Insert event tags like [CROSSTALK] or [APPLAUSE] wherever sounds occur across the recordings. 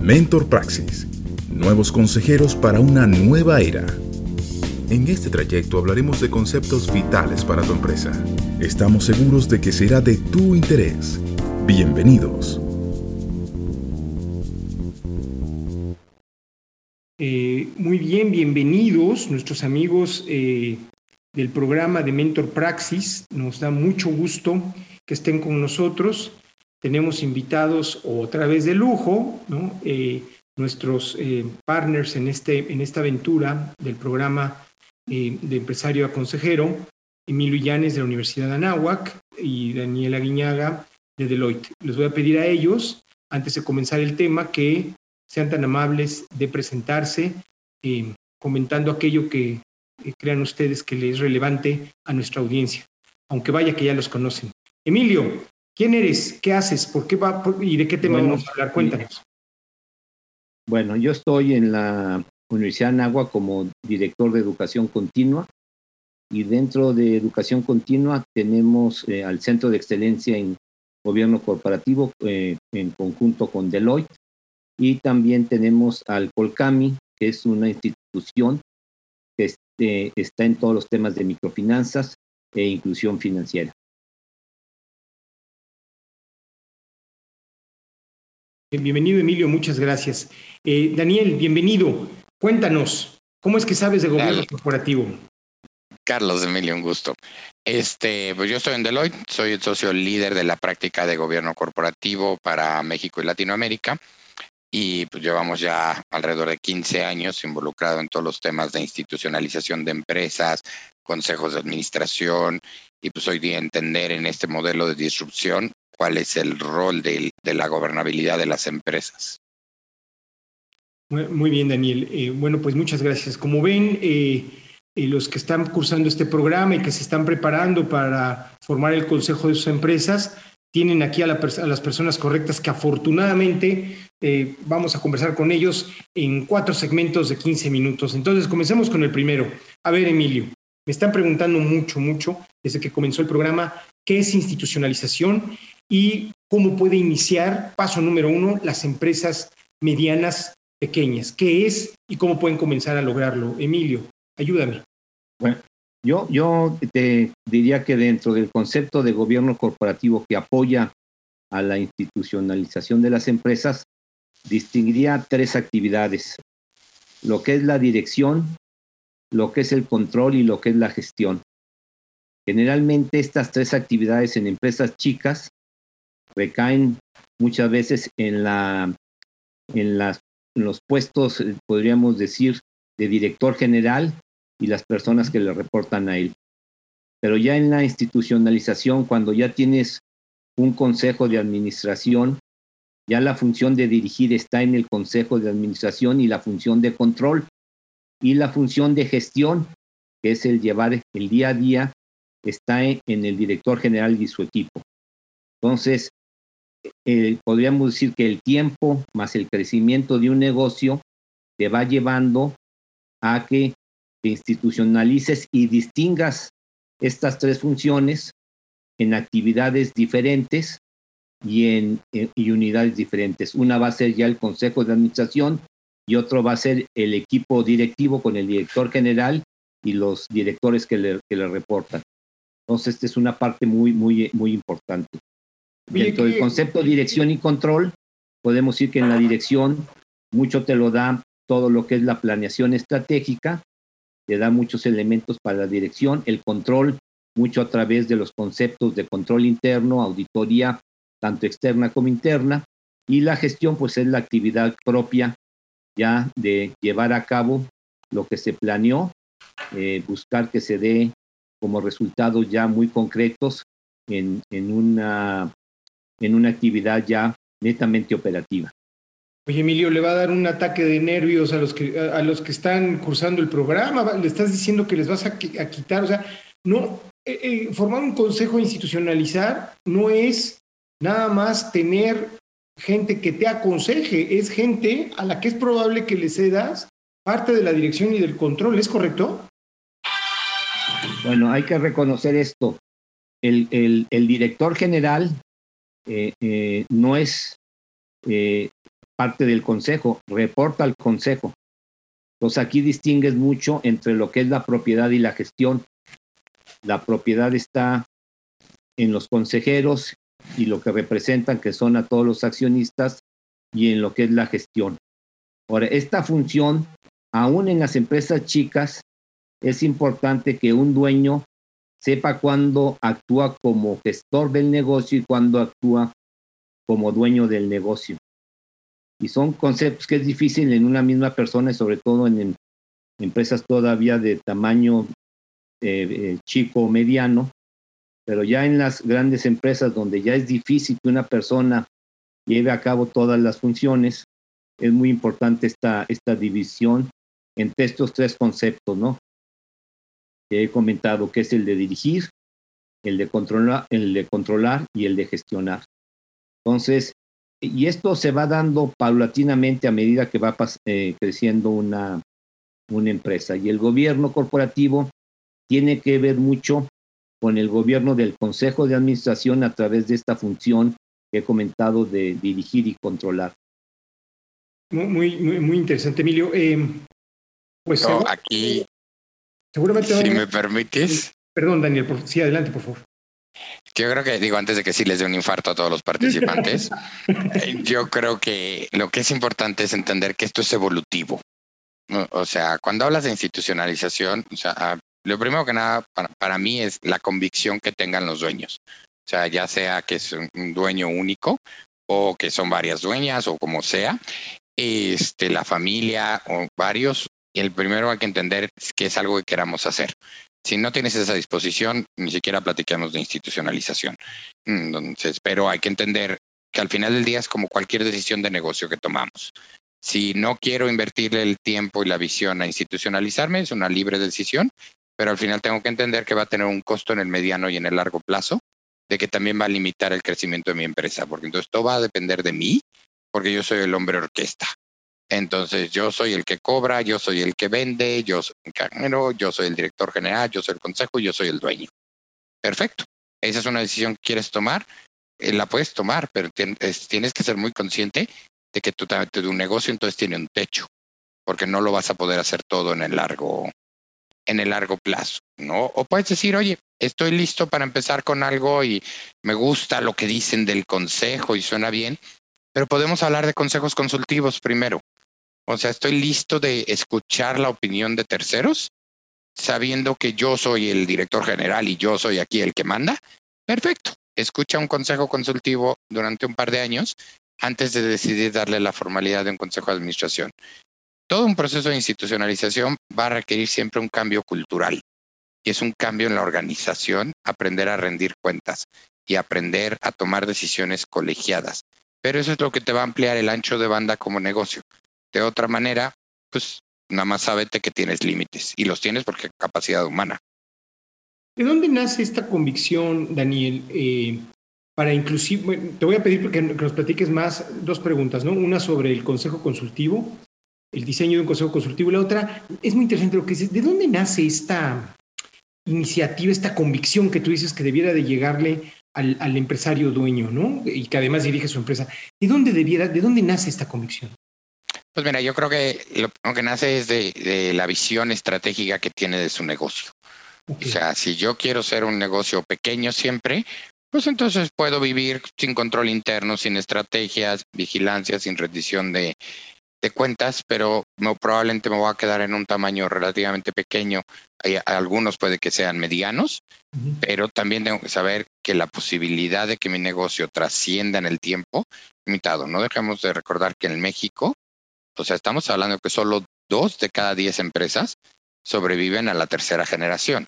Mentor Praxis. Nuevos consejeros para una nueva era. En este trayecto hablaremos de conceptos vitales para tu empresa. Estamos seguros de que será de tu interés. Bienvenidos. Eh, muy bien, bienvenidos nuestros amigos eh, del programa de Mentor Praxis. Nos da mucho gusto que estén con nosotros. Tenemos invitados otra vez de lujo, eh, nuestros partners en, este, en esta aventura del programa de empresario a consejero, Emilio Llanes de la Universidad de Anáhuac y Daniela Guiñaga de Deloitte. Les voy a pedir a ellos, antes de comenzar el tema, que sean tan amables de presentarse, eh, comentando aquello que eh, crean ustedes que les es relevante a nuestra audiencia, aunque vaya que ya los conocen. Emilio, ¿quién eres? ¿Qué haces? ¿Por qué va y de qué tema vamos a hablar? Cuéntanos. Bueno, yo estoy en la Universidad de Nagua como director de educación continua y dentro de educación continua tenemos eh, al Centro de Excelencia en Gobierno Corporativo en conjunto con Deloitte y también tenemos al Colcami, que es una institución que este, está en todos los temas de microfinanzas e inclusión financiera. Bienvenido, Emilio, muchas gracias. Eh, Daniel, bienvenido. Cuéntanos, ¿cómo es que sabes de gobierno corporativo? Carlos Emilio, un gusto. Este, pues yo estoy en Deloitte, soy el socio líder de la práctica de gobierno corporativo para México y Latinoamérica y pues llevamos ya alrededor de 15 años involucrado en todos los temas de institucionalización de empresas, consejos de administración y pues hoy día entender en este modelo de disrupción cuál es el rol de, la gobernabilidad de las empresas. Muy bien, Daniel. Eh, bueno, pues muchas gracias. Como ven, eh, eh, los que están cursando este programa y que se están preparando para formar el consejo de sus empresas, tienen aquí a, las personas correctas que afortunadamente vamos a conversar con ellos en cuatro segmentos de 15 minutos. Entonces, comencemos con el primero. A ver, Emilio, me están preguntando mucho, mucho desde que comenzó el programa, ¿qué es institucionalización y cómo puede iniciar, paso número uno, las empresas medianas pequeñas? ¿Qué es y cómo pueden comenzar a lograrlo? Emilio, ayúdame. Bueno, yo, yo te diría que dentro del concepto de gobierno corporativo que apoya a la institucionalización de las empresas, distinguiría tres actividades. Lo que es la dirección, lo que es el control y lo que es la gestión. Generalmente estas tres actividades en empresas chicas recaen muchas veces en, la, en, las, los puestos, eh, podríamos decir, de director general y las personas que le reportan a él. Pero ya en la institucionalización, cuando ya tienes un consejo de administración, ya la función de dirigir está en el consejo de administración y la función de control y la función de gestión, que es el llevar el día a día, está en el director general y su equipo. Entonces, eh, podríamos decir que el tiempo más el crecimiento de un negocio te va llevando a que que institucionalices y distingas estas tres funciones en actividades diferentes y en, y unidades diferentes. Una va a ser ya el Consejo de Administración y otro va a ser el equipo directivo con el director general y los directores que le, que le reportan. Entonces, esta es una parte muy, muy, muy importante. Dentro del concepto de dirección y control, podemos decir que en la dirección mucho te lo da todo lo que es la planeación estratégica, le da muchos elementos para la dirección, el control, mucho a través de los conceptos de control interno, auditoría, tanto externa como interna, y la gestión, pues es la actividad propia ya de llevar a cabo lo que se planeó, eh, buscar que se dé como resultados ya muy concretos en, en, una, en una actividad ya netamente operativa. Oye, Emilio, le va a dar un ataque de nervios a los que, a, los que están cursando el programa. Le estás diciendo que les vas a, quitar. O sea, no, eh, eh, formar un consejo institucionalizar no es nada más tener gente que te aconseje, es gente a la que es probable que le cedas parte de la dirección y del control, ¿es correcto? Bueno, hay que reconocer esto. El, director general eh, no es parte del consejo, reporta al consejo. Entonces aquí distingues mucho entre lo que es la propiedad y la gestión. La propiedad está en los consejeros y lo que representan, que son a todos los accionistas, y en lo que es la gestión. Ahora, esta función, aún en las empresas chicas, es importante que un dueño sepa cuándo actúa como gestor del negocio y cuándo actúa como dueño del negocio. Y son conceptos que es difícil en una misma persona y sobre todo en, empresas todavía de tamaño eh, eh, chico o mediano, pero ya en las grandes empresas donde ya es difícil que una persona lleve a cabo todas las funciones, es muy importante esta, esta división entre estos tres conceptos, ¿no? Que he comentado, que es el de dirigir, el de controlar, el de controlar y el de gestionar. Entonces, y esto se va dando paulatinamente a medida que va eh, creciendo una, una empresa. Y el gobierno corporativo tiene que ver mucho con el gobierno del Consejo de Administración a través de esta función que he comentado de dirigir y controlar. Muy, muy, muy interesante, Emilio. Eh, pues aquí, seguramente. Si me permites. Perdón, Daniel, sí, adelante, por favor. Yo creo que, digo, antes de que sí les dé un infarto a todos los participantes, [LAUGHS] eh, yo creo que lo que es importante es entender que esto es evolutivo. O sea, cuando hablas de institucionalización, o sea, ah, lo primero que nada para, mí es la convicción que tengan los dueños. O sea, ya sea que es un dueño único o que son varias dueñas o como sea, este, la familia o varios, el primero hay que entender que es algo que queramos hacer. Si no tienes esa disposición, ni siquiera platicamos de institucionalización. Entonces, pero hay que entender que al final del día es como cualquier decisión de negocio que tomamos. Si no quiero invertirle el tiempo y la visión a institucionalizarme, es una libre decisión, pero al final tengo que entender que va a tener un costo en el mediano y en el largo plazo, de que también va a limitar el crecimiento de mi empresa, porque entonces todo va a depender de mí, porque yo soy el hombre orquesta. Entonces yo soy el que cobra, yo soy el que vende, yo soy el carnero, yo soy el director general, yo soy el consejo yo soy el dueño. Perfecto. Esa es una decisión que quieres tomar, eh, la puedes tomar, pero tienes que ser muy consciente de que tu, tu negocio entonces tiene un techo, porque no lo vas a poder hacer todo en el largo, en el largo plazo, ¿no? O puedes decir, oye, estoy listo para empezar con algo y me gusta lo que dicen del consejo y suena bien, pero podemos hablar de consejos consultivos primero. O sea, estoy listo de escuchar la opinión de terceros, sabiendo que yo soy el director general y yo soy aquí el que manda. Perfecto. Escucha un consejo consultivo durante un par de años antes de decidir darle la formalidad de un consejo de administración. Todo un proceso de institucionalización va a requerir siempre un cambio cultural y es un cambio en la organización, aprender a rendir cuentas y aprender a tomar decisiones colegiadas. Pero eso es lo que te va a ampliar el ancho de banda como negocio. De otra manera, pues nada más sábete que tienes límites y los tienes porque capacidad humana. ¿De dónde nace esta convicción, Daniel? Eh, para inclusive, te voy a pedir que nos platiques más dos preguntas, ¿no? Una sobre el consejo consultivo, el diseño de un consejo consultivo, y la otra es muy interesante lo que dices. ¿De dónde nace esta iniciativa, esta convicción que tú dices que debiera de llegarle al, al empresario dueño, ¿no? Y que además dirige su empresa. ¿De dónde debiera, de dónde nace esta convicción? Pues mira, yo creo que lo, que nace es de, la visión estratégica que tiene de su negocio. O sea, si yo quiero ser un negocio pequeño siempre, pues entonces puedo vivir sin control interno, sin estrategias, vigilancia, sin rendición de, cuentas, pero probablemente me voy a quedar en un tamaño relativamente pequeño. Hay, algunos puede que sean medianos, pero también tengo que saber que la posibilidad de que mi negocio trascienda en el tiempo, limitado. No dejemos de recordar que en México o sea, estamos hablando que solo dos de cada diez empresas sobreviven a la tercera generación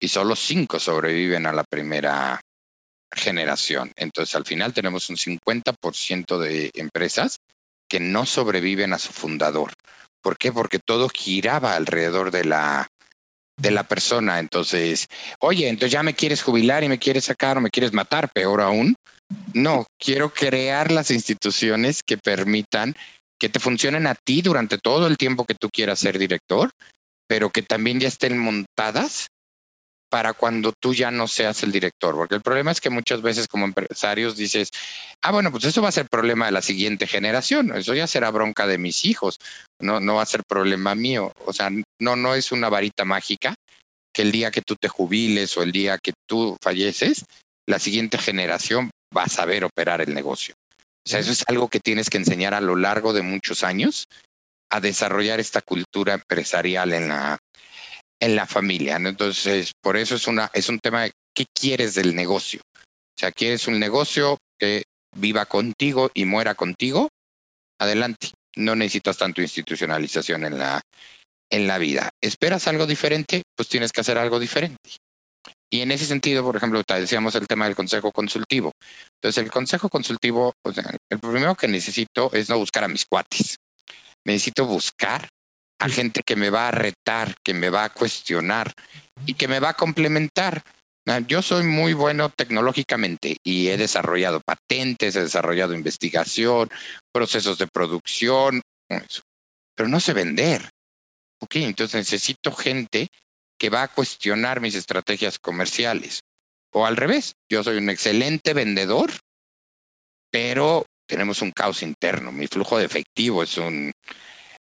y solo cinco sobreviven a la primera generación. Entonces, al final tenemos un 50% de empresas que no sobreviven a su fundador. ¿Por qué? Porque todo giraba alrededor de la, de la persona. Entonces, oye, entonces ya me quieres jubilar y me quieres sacar o me quieres matar, peor aún. No, quiero crear las instituciones que permitan que te funcionen a ti durante todo el tiempo que tú quieras ser director, pero que también ya estén montadas para cuando tú ya no seas el director, porque el problema es que muchas veces como empresarios dices, ah, bueno, pues eso va a ser problema de la siguiente generación, eso ya será bronca de mis hijos, no, no va a ser problema mío, o sea, no, no es una varita mágica que el día que tú te jubiles o el día que tú falleces, la siguiente generación va a saber operar el negocio. O sea, eso es algo que tienes que enseñar a lo largo de muchos años a desarrollar esta cultura empresarial en la, en la familia. Entonces, por eso es, una, es un tema de qué quieres del negocio. O sea, ¿quieres un negocio que viva contigo y muera contigo? Adelante. No necesitas tanto institucionalización en la, en la vida. ¿Esperas algo diferente? Pues tienes que hacer algo diferente. Y en ese sentido, por ejemplo, decíamos el tema del consejo consultivo. Entonces, el consejo consultivo, o sea, el primero que necesito es no buscar a mis cuates. Necesito buscar a gente que me va a retar, que me va a cuestionar y que me va a complementar. Ah, yo soy muy bueno tecnológicamente y he desarrollado patentes, he desarrollado investigación, procesos de producción, pero no sé vender. Ok, entonces necesito gente que va a cuestionar mis estrategias comerciales. O al revés, yo soy un excelente vendedor, pero tenemos un caos interno. Mi flujo de efectivo es un,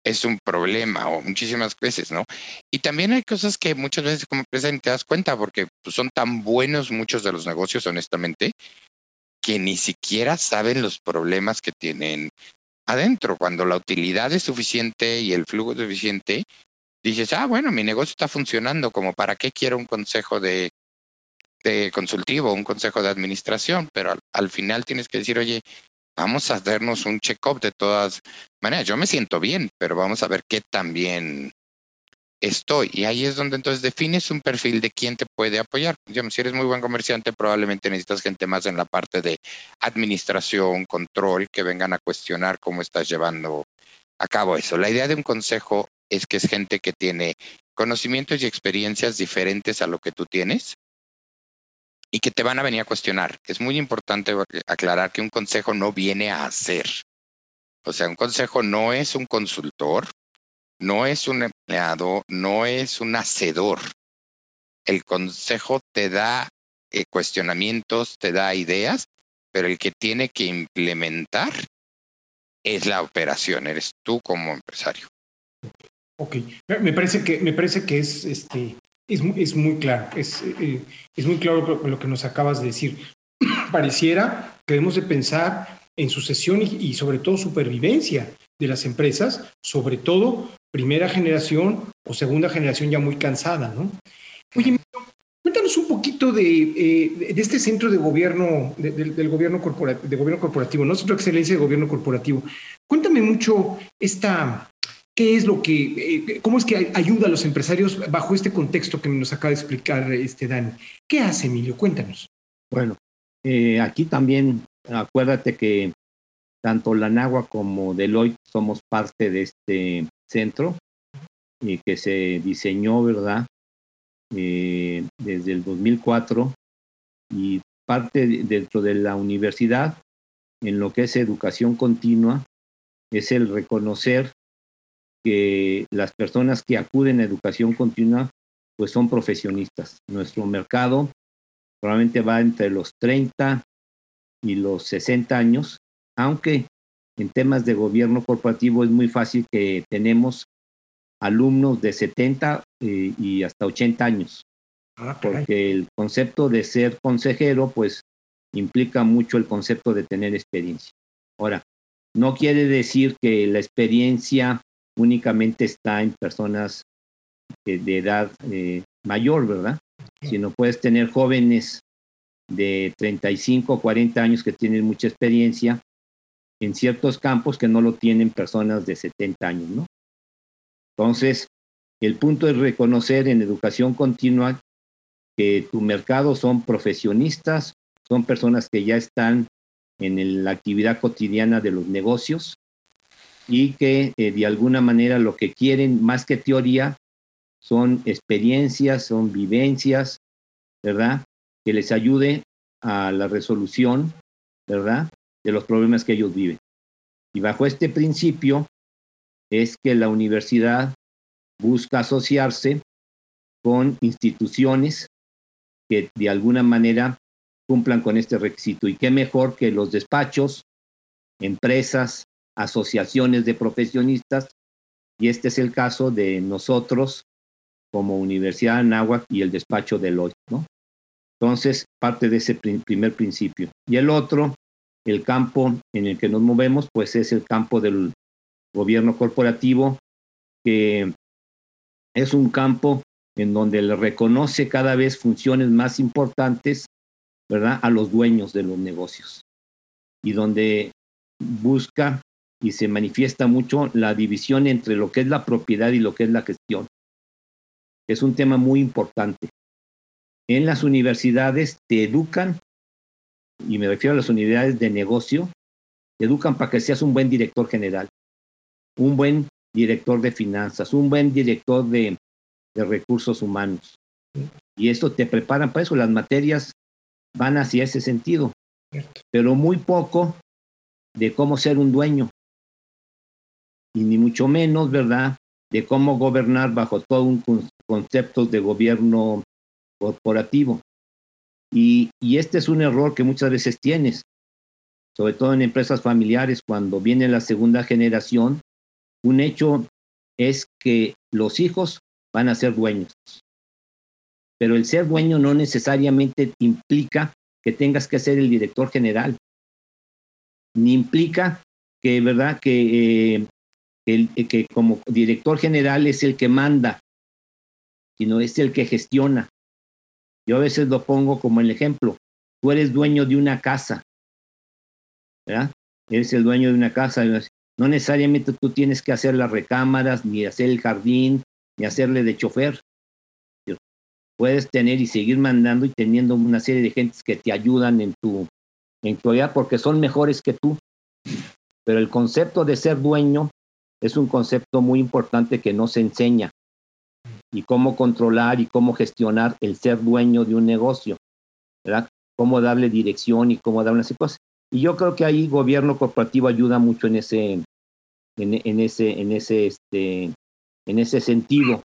es un problema o muchísimas veces, ¿no? Y también hay cosas que muchas veces como empresa te das cuenta porque pues, son tan buenos muchos de los negocios, honestamente, que ni siquiera saben los problemas que tienen adentro. Cuando la utilidad es suficiente y el flujo es suficiente, dices, ah, bueno, mi negocio está funcionando, como para qué quiero un consejo de, de consultivo, un consejo de administración, pero al, al final tienes que decir, oye, vamos a hacernos un check-up de todas maneras. Yo me siento bien, pero vamos a ver qué tan bien estoy. Y ahí es donde entonces defines un perfil de quién te puede apoyar. si eres muy buen comerciante, probablemente necesitas gente más en la parte de administración, control, que vengan a cuestionar cómo estás llevando a cabo eso. La idea de un consejo es que es gente que tiene conocimientos y experiencias diferentes a lo que tú tienes y que te van a venir a cuestionar. Es muy importante aclarar que un consejo no viene a hacer. O sea, un consejo no es un consultor, no es un empleado, no es un hacedor. El consejo te da eh, cuestionamientos, te da ideas, pero el que tiene que implementar es la operación, eres tú como empresario. Ok, me parece que, me parece que es, este, es, es muy claro, es, eh, es muy claro lo que nos acabas de decir. [CLEARS THROAT] Pareciera que debemos de pensar en sucesión y, y sobre todo supervivencia de las empresas, sobre todo primera generación o segunda generación ya muy cansada, ¿no? Oye, cuéntanos un poquito de, eh, de este centro de gobierno, del gobierno corporativo, de gobierno corporativo, no centro de excelencia de gobierno corporativo. Cuéntame mucho esta, ¿Qué es lo que, eh, cómo es que ayuda a los empresarios bajo este contexto que nos acaba de explicar este Dani? ¿Qué hace Emilio? Cuéntanos. Bueno, eh, aquí también acuérdate que tanto la Nagua como Deloitte somos parte de este centro y que se diseñó, ¿verdad? Eh, desde el 2004 y parte dentro de la universidad en lo que es educación continua es el reconocer que las personas que acuden a educación continua pues son profesionistas. Nuestro mercado probablemente va entre los 30 y los 60 años, aunque en temas de gobierno corporativo es muy fácil que tenemos alumnos de 70 eh, y hasta 80 años, ah, porque el concepto de ser consejero pues implica mucho el concepto de tener experiencia. Ahora, no quiere decir que la experiencia únicamente está en personas de edad eh, mayor, ¿verdad? Sino puedes tener jóvenes de 35 o 40 años que tienen mucha experiencia en ciertos campos que no lo tienen personas de 70 años, ¿no? Entonces, el punto es reconocer en educación continua que tu mercado son profesionistas, son personas que ya están en la actividad cotidiana de los negocios y que eh, de alguna manera lo que quieren más que teoría son experiencias, son vivencias, ¿verdad? Que les ayude a la resolución, ¿verdad? De los problemas que ellos viven. Y bajo este principio es que la universidad busca asociarse con instituciones que de alguna manera cumplan con este requisito. Y qué mejor que los despachos, empresas, asociaciones de profesionistas, y este es el caso de nosotros como Universidad de Anáhuac y el despacho de Deloitte, ¿no? Entonces, parte de ese primer principio. Y el otro, el campo en el que nos movemos, pues es el campo del gobierno corporativo, que es un campo en donde le reconoce cada vez funciones más importantes, ¿verdad?, a los dueños de los negocios. Y donde busca y se manifiesta mucho la división entre lo que es la propiedad y lo que es la gestión. Es un tema muy importante. En las universidades te educan, y me refiero a las unidades de negocio, te educan para que seas un buen director general, un buen director de finanzas, un buen director de, recursos humanos. Y esto te preparan para eso, las materias van hacia ese sentido, pero muy poco de cómo ser un dueño, y ni mucho menos, ¿verdad?, de cómo gobernar bajo todo un concepto de gobierno corporativo. Y, y este es un error que muchas veces tienes, sobre todo en empresas familiares, cuando viene la segunda generación, un hecho es que los hijos van a ser dueños. Pero el ser dueño no necesariamente implica que tengas que ser el director general, ni implica que, ¿verdad?, que, eh, que como director general es el que manda, sino es el que gestiona. Yo a veces lo pongo como el ejemplo. Tú eres dueño de una casa, ¿verdad? Eres el dueño de una casa. No necesariamente tú tienes que hacer las recámaras, ni hacer el jardín, ni hacerle de chofer. Puedes tener y seguir mandando y teniendo una serie de gentes que te ayudan en tu, en tu vida porque son mejores que tú. Pero el concepto de ser dueño es un concepto muy importante que no se enseña. Y cómo controlar y cómo gestionar el ser dueño de un negocio, ¿verdad? Cómo darle dirección y cómo darle unas cosas. Y yo creo que ahí gobierno corporativo ayuda mucho en ese, en, ese, en ese, este, en ese sentido.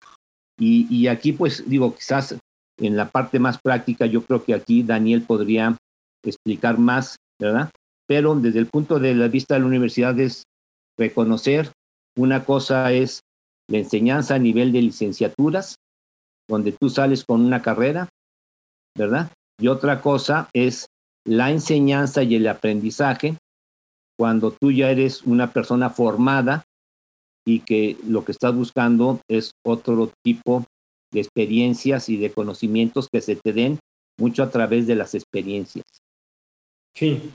Y, y aquí, pues, digo, quizás en la parte más práctica, yo creo que aquí Daniel podría explicar más, ¿verdad? Pero desde el punto de la vista de la universidad es reconocer una cosa es la enseñanza a nivel de licenciaturas, donde tú sales con una carrera, ¿verdad? Y otra cosa es la enseñanza y el aprendizaje cuando tú ya eres una persona formada y que lo que estás buscando es otro tipo de experiencias y de conocimientos que se te den mucho a través de las experiencias. Sí,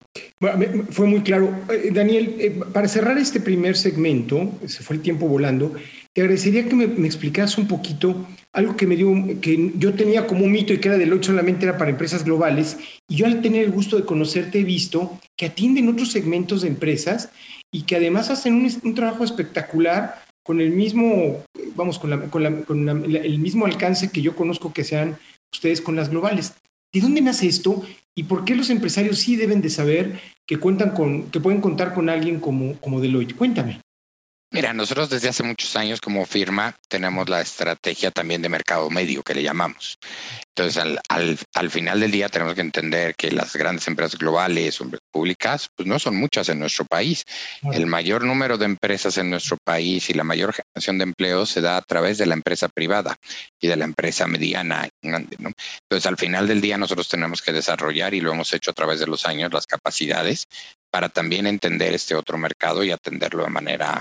fue muy claro. Eh, Daniel, eh, para cerrar este primer segmento, se fue el tiempo volando, te agradecería que me, me explicas un poquito algo que me dio, que yo tenía como un mito y que era del hoy solamente era para empresas globales, y yo al tener el gusto de conocerte he visto que atienden otros segmentos de empresas y que además hacen un, trabajo espectacular con el mismo, vamos, con, el mismo alcance que yo conozco que sean ustedes con las globales. ¿De dónde nace esto y por qué los empresarios sí deben de saber que cuentan con, que pueden contar con alguien como, como Deloitte? Cuéntame. Mira, nosotros desde hace muchos años como firma tenemos la estrategia también de mercado medio que le llamamos. Entonces, al, al, al, final del día tenemos que entender que las grandes empresas globales o públicas, pues no son muchas en nuestro país. El mayor número de empresas en nuestro país y la mayor generación de empleo se da a través de la empresa privada y de la empresa mediana grande, ¿no? Entonces, al final del día nosotros tenemos que desarrollar y lo hemos hecho a través de los años las capacidades para también entender este otro mercado y atenderlo de manera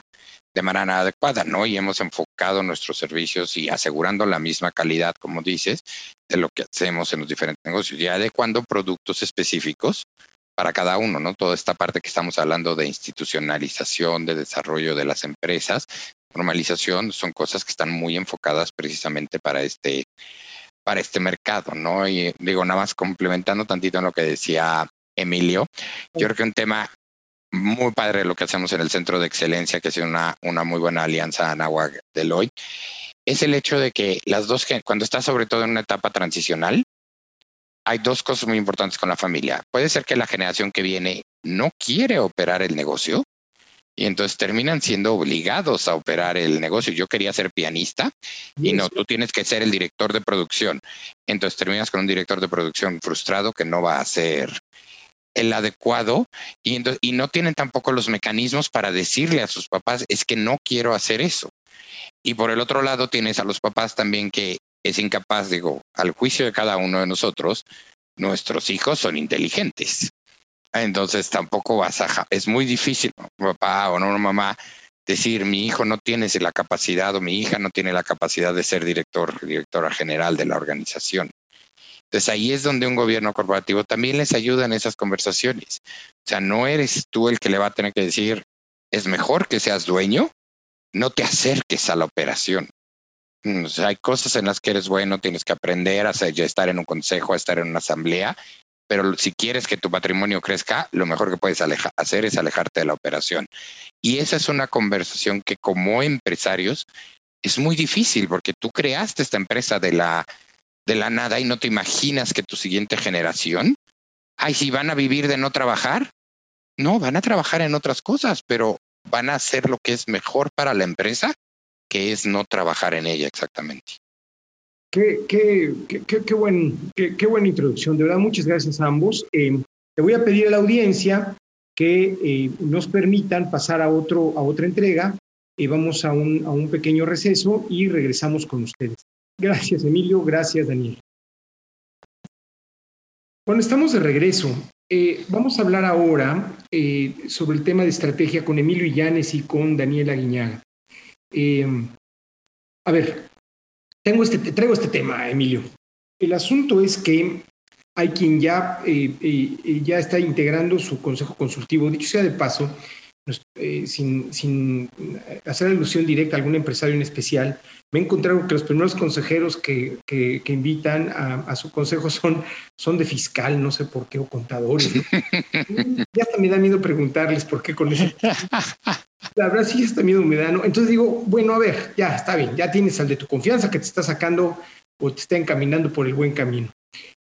de manera adecuada, ¿no? Y hemos enfocado nuestros servicios y asegurando la misma calidad, como dices, de lo que hacemos en los diferentes negocios y adecuando productos específicos para cada uno, ¿no? Toda esta parte que estamos hablando de institucionalización, de desarrollo de las empresas, normalización, son cosas que están muy enfocadas precisamente para este, para este mercado, ¿no? Y digo, nada más complementando tantito en lo que decía Emilio, yo creo que un tema muy padre lo que hacemos en el Centro de Excelencia, que es una, una muy buena alianza Anahuac Deloitte, es el hecho de que las dos, cuando estás sobre todo en una etapa transicional, hay dos cosas muy importantes con la familia. Puede ser que la generación que viene no quiere operar el negocio y entonces terminan siendo obligados a operar el negocio. Yo quería ser pianista y no, tú tienes que ser el director de producción. Entonces terminas con un director de producción frustrado que no va a ser el adecuado y, no tienen tampoco los mecanismos para decirle a sus papás, es que no quiero hacer eso. Y por el otro lado tienes a los papás también que es incapaz, digo, al juicio de cada uno de nosotros, nuestros hijos son inteligentes. Entonces tampoco vas a, es muy difícil, papá o no, mamá, decir mi hijo no tiene la capacidad o mi hija no tiene la capacidad de ser director, directora general de la organización. Entonces ahí es donde un gobierno corporativo también les ayuda en esas conversaciones. O sea, no eres tú el que le va a tener que decir, es mejor que seas dueño, no te acerques a la operación. Mm, hay cosas en las que eres bueno, tienes que aprender a estar en un consejo, a estar en una asamblea pero si quieres que tu patrimonio crezca, lo mejor que puedes hacer es alejarte de la operación. Y esa es una conversación que como empresarios es muy difícil porque tú creaste esta empresa de la, de la nada y no te imaginas que tu siguiente generación, ay, si van a vivir de no trabajar, no, van a trabajar en otras cosas, pero van a hacer lo que es mejor para la empresa, que es no trabajar en ella exactamente. Qué, qué, qué, qué, buen, qué, buena introducción, de verdad, muchas gracias a ambos. Eh, le voy a pedir a la audiencia que eh, nos permitan pasar a, otro, a otra entrega. y vamos a un pequeño receso y regresamos con ustedes. Gracias, Emilio. Gracias, Daniel. Bueno, estamos de regreso. Eh, vamos a hablar ahora eh, sobre el tema de estrategia con Emilio Illanes y con Daniela Guiñaga. a ver, tengo este, traigo este tema, Emilio. El asunto es que hay quien ya, eh, eh, ya está integrando su consejo consultivo. Dicho sea de paso, eh, sin, sin, hacer alusión directa a algún empresario en especial, me he encontrado que los primeros consejeros que, que, invitan a, su consejo son, son de fiscal, no sé por qué, o contadores. ya hasta me da miedo preguntarles por qué con eso. La verdad sí hasta miedo me da, ¿no? Entonces digo, bueno, a ver, ya está bien, ya tienes al de tu confianza que te está sacando o te está encaminando por el buen camino.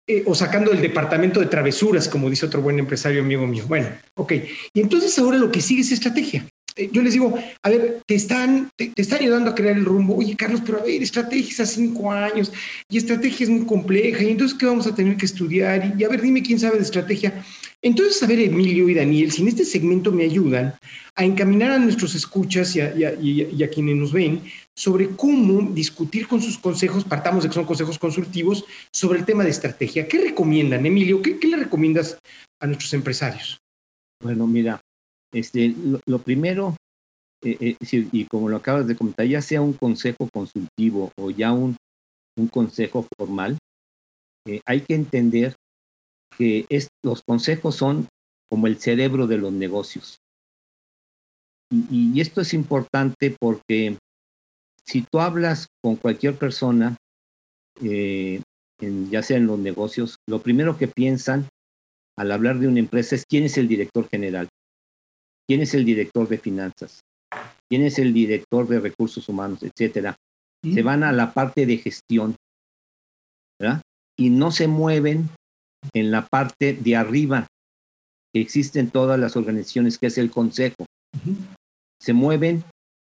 Eh, o sacando el departamento de travesuras, como dice otro buen empresario amigo mío. Bueno, ok. Y entonces ahora lo que sigue es estrategia. Eh, yo les digo, a ver, te están, te, están ayudando a crear el rumbo. Oye, Carlos, pero a ver, estrategias a cinco años y estrategia es muy compleja. Y entonces, ¿qué vamos a tener que estudiar? Y, a ver, dime quién sabe de estrategia. Entonces, a ver, Emilio y Daniel, si en este segmento me ayudan a encaminar a nuestros escuchas y a, y a quienes nos ven sobre cómo discutir con sus consejos, partamos de que son consejos consultivos, sobre el tema de estrategia. ¿Qué recomiendan, Emilio? ¿Qué, qué le recomiendas a nuestros empresarios? Bueno, mira, este, lo, primero, eh, eh, y como lo acabas de comentar, ya sea un consejo consultivo o ya un, un consejo formal, eh, hay que entender que los consejos son como el cerebro de los negocios. Y, esto es importante porque si tú hablas con cualquier persona, ya sea en los negocios, lo primero que piensan al hablar de una empresa es quién es el director general. ¿Quién es el director de finanzas? ¿Quién es el director de recursos humanos, etcétera? Se van a la parte de gestión, ¿verdad? Y no se mueven en la parte de arriba que existen todas las organizaciones, que es el consejo. Se mueven,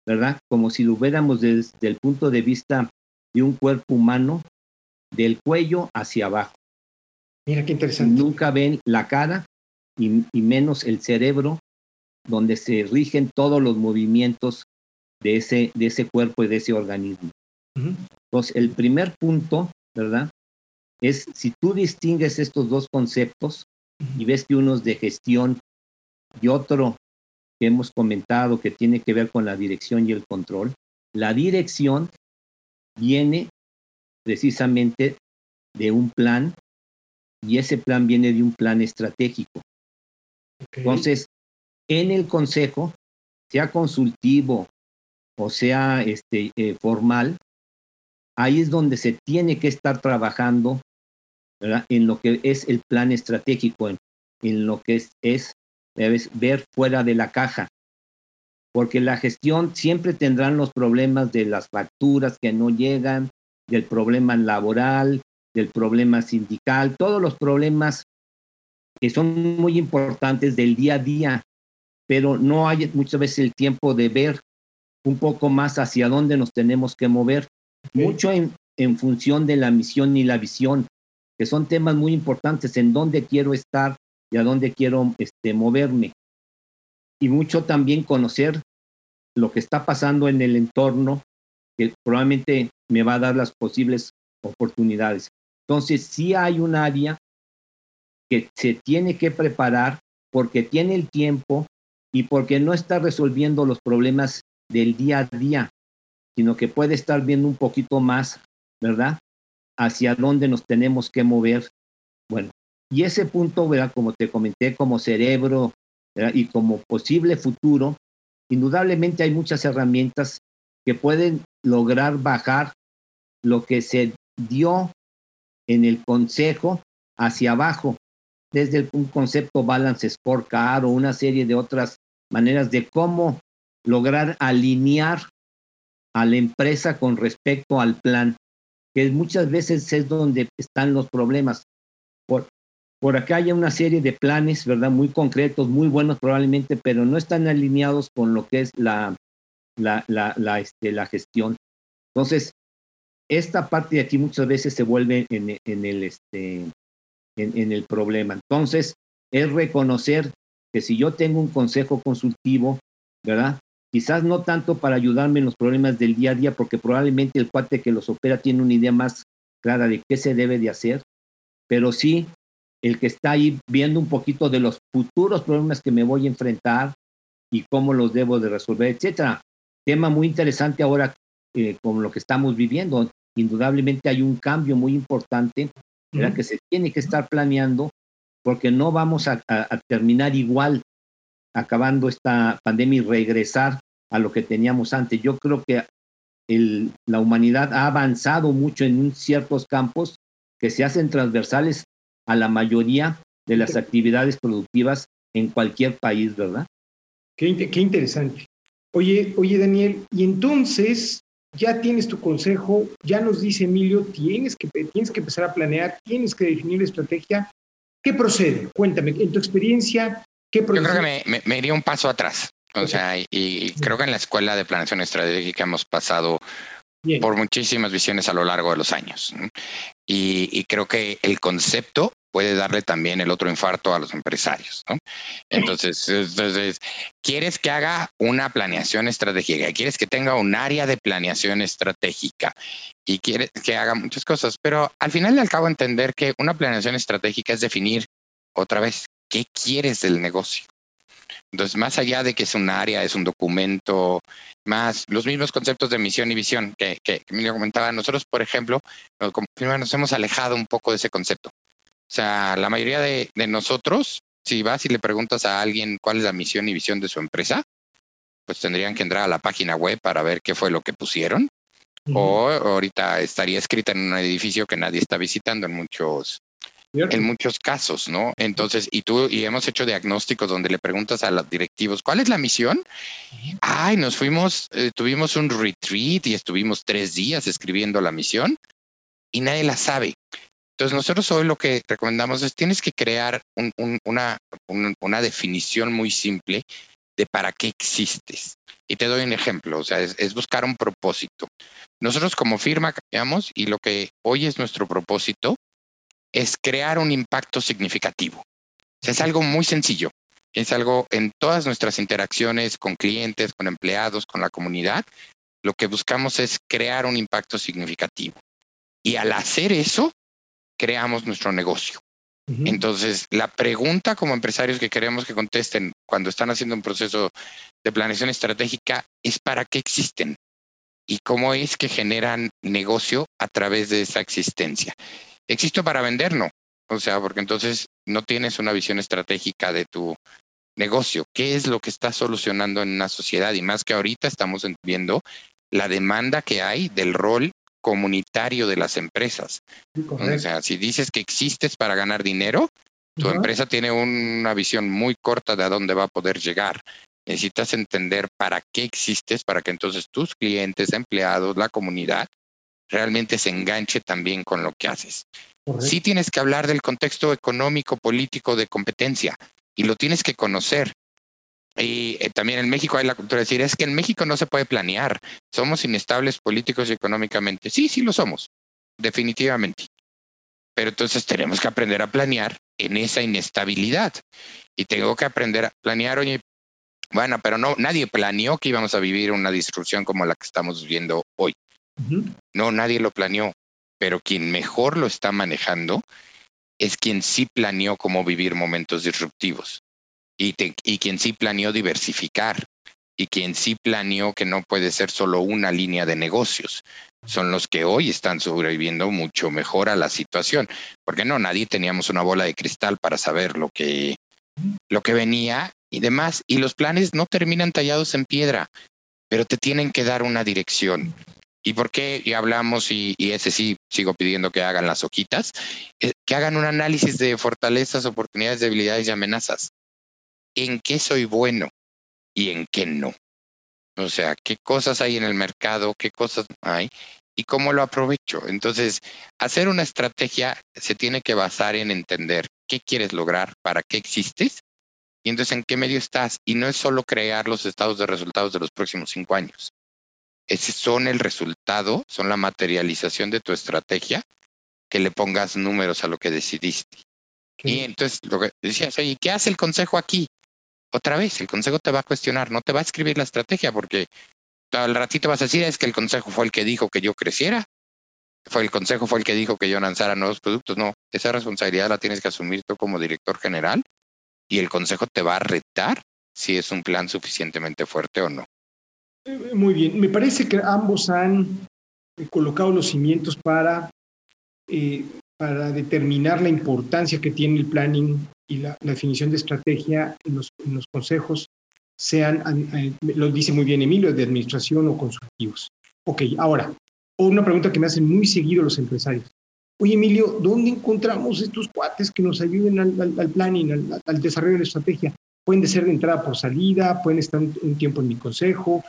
¿verdad? Como si lo hubiéramos desde el punto de vista de un cuerpo humano, del cuello hacia abajo. Mira qué interesante. Nunca ven la cara y menos el cerebro donde se rigen todos los movimientos de ese, de ese cuerpo y de ese organismo. Entonces, el primer punto, ¿verdad? Es si tú distingues estos dos conceptos y ves que uno es de gestión y otro que hemos comentado que tiene que ver con la dirección y el control, la dirección viene precisamente de un plan y ese plan viene de un plan estratégico. Entonces, en el consejo, sea consultivo o sea este, eh, formal, ahí es donde se tiene que estar trabajando en lo que es el plan estratégico, en, lo que es, es ver fuera de la caja. Porque la gestión siempre tendrán los problemas de las facturas que no llegan, del problema laboral, del problema sindical, todos los problemas que son muy importantes del día a día pero no hay muchas veces el tiempo de ver un poco más hacia dónde nos tenemos que mover, mucho en, en función de la misión y la visión, que son temas muy importantes, en dónde quiero estar y a dónde quiero este, moverme. Y mucho también conocer lo que está pasando en el entorno, que probablemente me va a dar las posibles oportunidades. Entonces, sí hay un área que se tiene que preparar porque tiene el tiempo y porque no está resolviendo los problemas del día a día, sino que puede estar viendo un poquito más, ¿verdad? Hacia dónde nos tenemos que mover. Bueno, y ese punto, ¿verdad? Como te comenté, como cerebro y como posible futuro, indudablemente hay muchas herramientas que pueden lograr bajar lo que se dio en el consejo hacia abajo, desde un concepto balance scorecard o una serie de otras maneras de cómo lograr alinear a la empresa con respecto al plan, que muchas veces es donde están los problemas. Por, por acá hay una serie de planes, ¿verdad? Muy concretos, muy buenos probablemente, pero no están alineados con lo que es la, la, la, la, este, la gestión. Entonces, esta parte de aquí muchas veces se vuelve en, en el, este, en, el problema. Entonces, es reconocer que si yo tengo un consejo consultivo, ¿verdad? Quizás no tanto para ayudarme en los problemas del día a día, porque probablemente el cuate que los opera tiene una idea más clara de qué se debe de hacer, pero sí el que está ahí viendo un poquito de los futuros problemas que me voy a enfrentar y cómo los debo de resolver, etcétera. Tema muy interesante ahora eh, con lo que estamos viviendo. Indudablemente hay un cambio muy importante que se tiene que estar planeando porque no vamos a, terminar igual acabando esta pandemia y regresar a lo que teníamos antes. Yo creo que el, la humanidad ha avanzado mucho en ciertos campos que se hacen transversales a la mayoría de las actividades productivas en cualquier país, ¿verdad? Qué, qué interesante. Oye, oye, Daniel, y entonces ya tienes tu consejo, ya nos dice Emilio, tienes que, tienes que empezar a planear, tienes que definir la estrategia. ¿Qué procede? Cuéntame, en tu experiencia, ¿qué procede? Yo creo que me, iría un paso atrás. O sea, y, creo que en la escuela de planeación estratégica hemos pasado por muchísimas visiones a lo largo de los años. Y, creo que el concepto puede darle también el otro infarto a los empresarios. ¿no? Entonces, entonces, quieres que haga una planeación estratégica, quieres que tenga un área de planeación estratégica y quieres que haga muchas cosas, pero al final le acabo entender que una planeación estratégica es definir otra vez qué quieres del negocio. Entonces, más allá de que es un área, es un documento, más los mismos conceptos de misión y visión que, que Emilio comentaba, nosotros, por ejemplo, nos hemos alejado un poco de ese concepto. O sea, la mayoría de, nosotros, si vas y le preguntas a alguien cuál es la misión y visión de su empresa, pues tendrían que entrar a la página web para ver qué fue lo que pusieron. O ahorita estaría escrita en un edificio que nadie está visitando en muchos, en muchos casos, ¿no? Entonces, y tú, y hemos hecho diagnósticos donde le preguntas a los directivos, ¿cuál es la misión? Ay, nos fuimos, eh, tuvimos un retreat y estuvimos tres días escribiendo la misión y nadie la sabe. Entonces, nosotros hoy lo que recomendamos es tienes que crear una, una definición muy simple de para qué existes. Y te doy un ejemplo, o sea, es, buscar un propósito. Nosotros como firma cambiamos y lo que hoy es nuestro propósito es crear un impacto significativo. O sea, es algo muy sencillo. Es algo en todas nuestras interacciones con clientes, con empleados, con la comunidad. Lo que buscamos es crear un impacto significativo. Y al hacer eso, creamos nuestro negocio. Entonces, la pregunta como empresarios que queremos que contesten cuando están haciendo un proceso de planeación estratégica es para qué existen y cómo es que generan negocio a través de esa existencia. ¿Existo para vender? No. O sea, porque entonces no tienes una visión estratégica de tu negocio. ¿Qué es lo que está solucionando en una sociedad? Y más que ahorita estamos viendo la demanda que hay del rol comunitario de las empresas. o sea, si dices que existes para ganar dinero, tu empresa tiene una visión muy corta de a dónde va a poder llegar. Necesitas entender para qué existes, para que entonces tus clientes, empleados, la comunidad, realmente se enganche también con lo que haces. Sí tienes que hablar del contexto económico, político, de competencia, y lo tienes que conocer. Y eh, también en México hay la cultura de decir, es que en México no se puede planear, somos inestables políticos y económicamente. Sí, sí lo somos, definitivamente. Pero entonces tenemos que aprender a planear en esa inestabilidad. Y tengo que aprender a planear, oye, bueno, pero no, nadie planeó que íbamos a vivir una disrupción como la que estamos viviendo hoy. No, nadie lo planeó, pero quien mejor lo está manejando es quien sí planeó cómo vivir momentos disruptivos y, y quien sí planeó diversificar y quien sí planeó que no puede ser solo una línea de negocios. Son los que hoy están sobreviviendo mucho mejor a la situación, porque no, nadie teníamos una bola de cristal para saber lo que, lo que venía y demás. Y los planes no terminan tallados en piedra, pero te tienen que dar una dirección. ¿Y por qué? Y hablamos, y, ese sí sigo pidiendo que hagan las hojitas, eh, que hagan un análisis de fortalezas, oportunidades, debilidades y amenazas. ¿En qué soy bueno y en qué no? O sea, qué cosas hay en el mercado, qué cosas hay y cómo lo aprovecho. Entonces, hacer una estrategia se tiene que basar en entender qué quieres lograr, para qué existes y entonces en qué medio estás. Y no es solo crear los estados de resultados de los próximos cinco años son el resultado, son la materialización de tu estrategia, que le pongas números a lo que decidiste. Y entonces lo que decías, oye, ¿qué hace el consejo aquí? Otra vez, el consejo te va a cuestionar, no te va a escribir la estrategia porque al ratito vas a decir, es que el consejo fue el que dijo que yo creciera, fue el consejo fue el que dijo que yo lanzara nuevos productos. No, esa responsabilidad la tienes que asumir tú como director general y el consejo te va a retar si es un plan suficientemente fuerte o no. Muy bien, me parece que ambos han eh, colocado los cimientos para, eh, para determinar la importancia que tiene el planning y la, definición de estrategia en los, consejos, sean, lo dice muy bien Emilio, de administración o consultivos. Ok, ahora, una pregunta que me hacen muy seguido los empresarios. Oye, Emilio, ¿dónde encontramos estos cuates que nos ayuden al, planning, al, al, desarrollo de la estrategia? Pueden ser de entrada por salida, pueden estar un tiempo en mi consejo.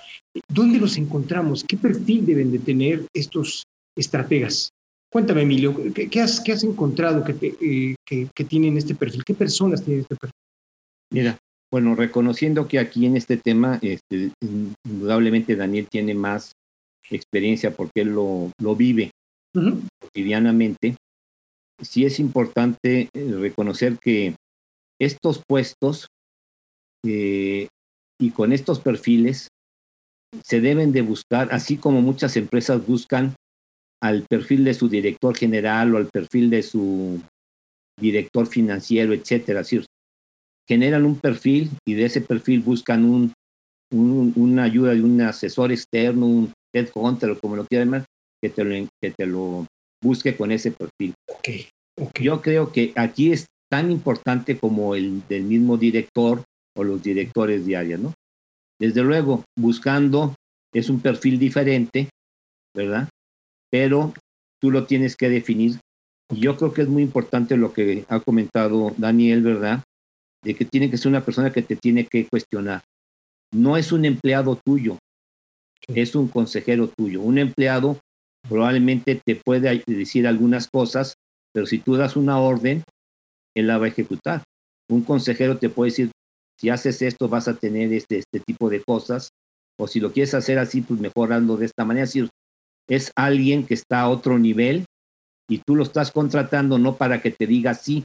¿Dónde los encontramos? ¿Qué perfil deben de tener estos estrategas? Cuéntame, Emilio, ¿qué, has, qué has, encontrado eh, que, que, tienen este perfil? ¿Qué personas tienen este perfil? Mira, bueno, reconociendo que aquí en este tema, este, indudablemente Daniel tiene más experiencia porque él lo, lo vive cotidianamente, sí es importante eh, reconocer que estos puestos eh, y con estos perfiles se deben de buscar, así como muchas empresas buscan al perfil de su director general o al perfil de su director financiero, etcétera. Así, generan un perfil y de ese perfil buscan un, una ayuda de un asesor externo, un headhunter o como lo quieran llamar, que te lo, que te lo busque con ese perfil. Okay, Yo creo que aquí es tan importante como el del mismo director o los directores de área, ¿no? Desde luego, buscando es un perfil diferente, ¿verdad? Pero tú lo tienes que definir. Y yo creo que es muy importante lo que ha comentado Daniel, ¿verdad? De que tiene que ser una persona que te tiene que cuestionar. No es un empleado tuyo, es un consejero tuyo. Un empleado probablemente te puede decir algunas cosas, pero si tú das una orden, él la va a ejecutar. Un consejero te puede decir, si haces esto vas a tener este, este tipo de cosas, o si lo quieres hacer así, pues mejorando de esta manera. Es es alguien que está a otro nivel y tú lo estás contratando no para que te diga sí,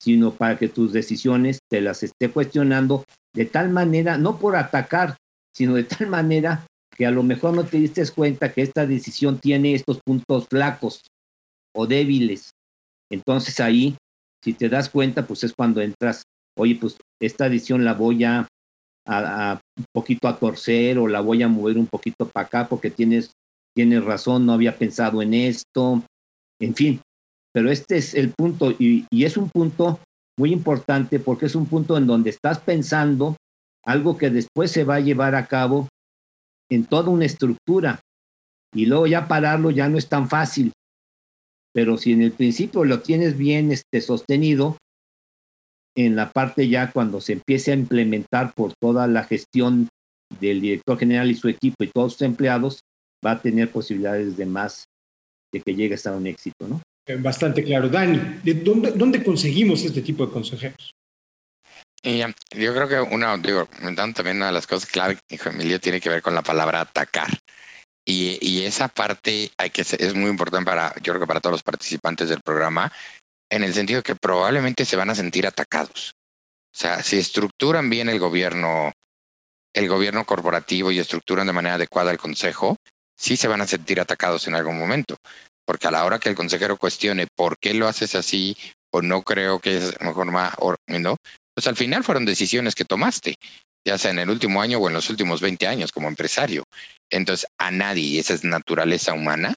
sino para que tus decisiones te las esté cuestionando de tal manera, no por atacar, sino de tal manera que a lo mejor no te diste cuenta que esta decisión tiene estos puntos flacos o débiles. Entonces ahí, si te das cuenta, pues es cuando entras oye, pues esta edición la voy a, un poquito a torcer o la voy a mover un poquito para acá porque tienes, tienes razón, no había pensado en esto, en fin. Pero este es el punto y, y es un punto muy importante porque es un punto en donde estás pensando algo que después se va a llevar a cabo en toda una estructura y luego ya pararlo ya no es tan fácil. Pero si en el principio lo tienes bien este, sostenido, en la parte ya cuando se empiece a implementar por toda la gestión del director general y su equipo y todos sus empleados, va a tener posibilidades de más de que llegue a un éxito, ¿no? Eh, bastante claro. Dani, ¿de dónde, dónde conseguimos este tipo de consejeros? Y yo creo que una, digo, también una de las cosas clave, hijo Emilio, tiene que ver con la palabra atacar. Y, y, esa parte hay que es muy importante para, yo creo que para todos los participantes del programa, en el sentido que probablemente se van a sentir atacados. O sea, si estructuran bien el gobierno, el gobierno corporativo y estructuran de manera adecuada el consejo, sí se van a sentir atacados en algún momento. Porque a la hora que el consejero cuestione por qué lo haces así o no creo que es mejor más, ¿no? pues al final fueron decisiones que tomaste, ya sea en el último año o en los últimos 20 años como empresario. Entonces, a nadie, esa es naturaleza humana,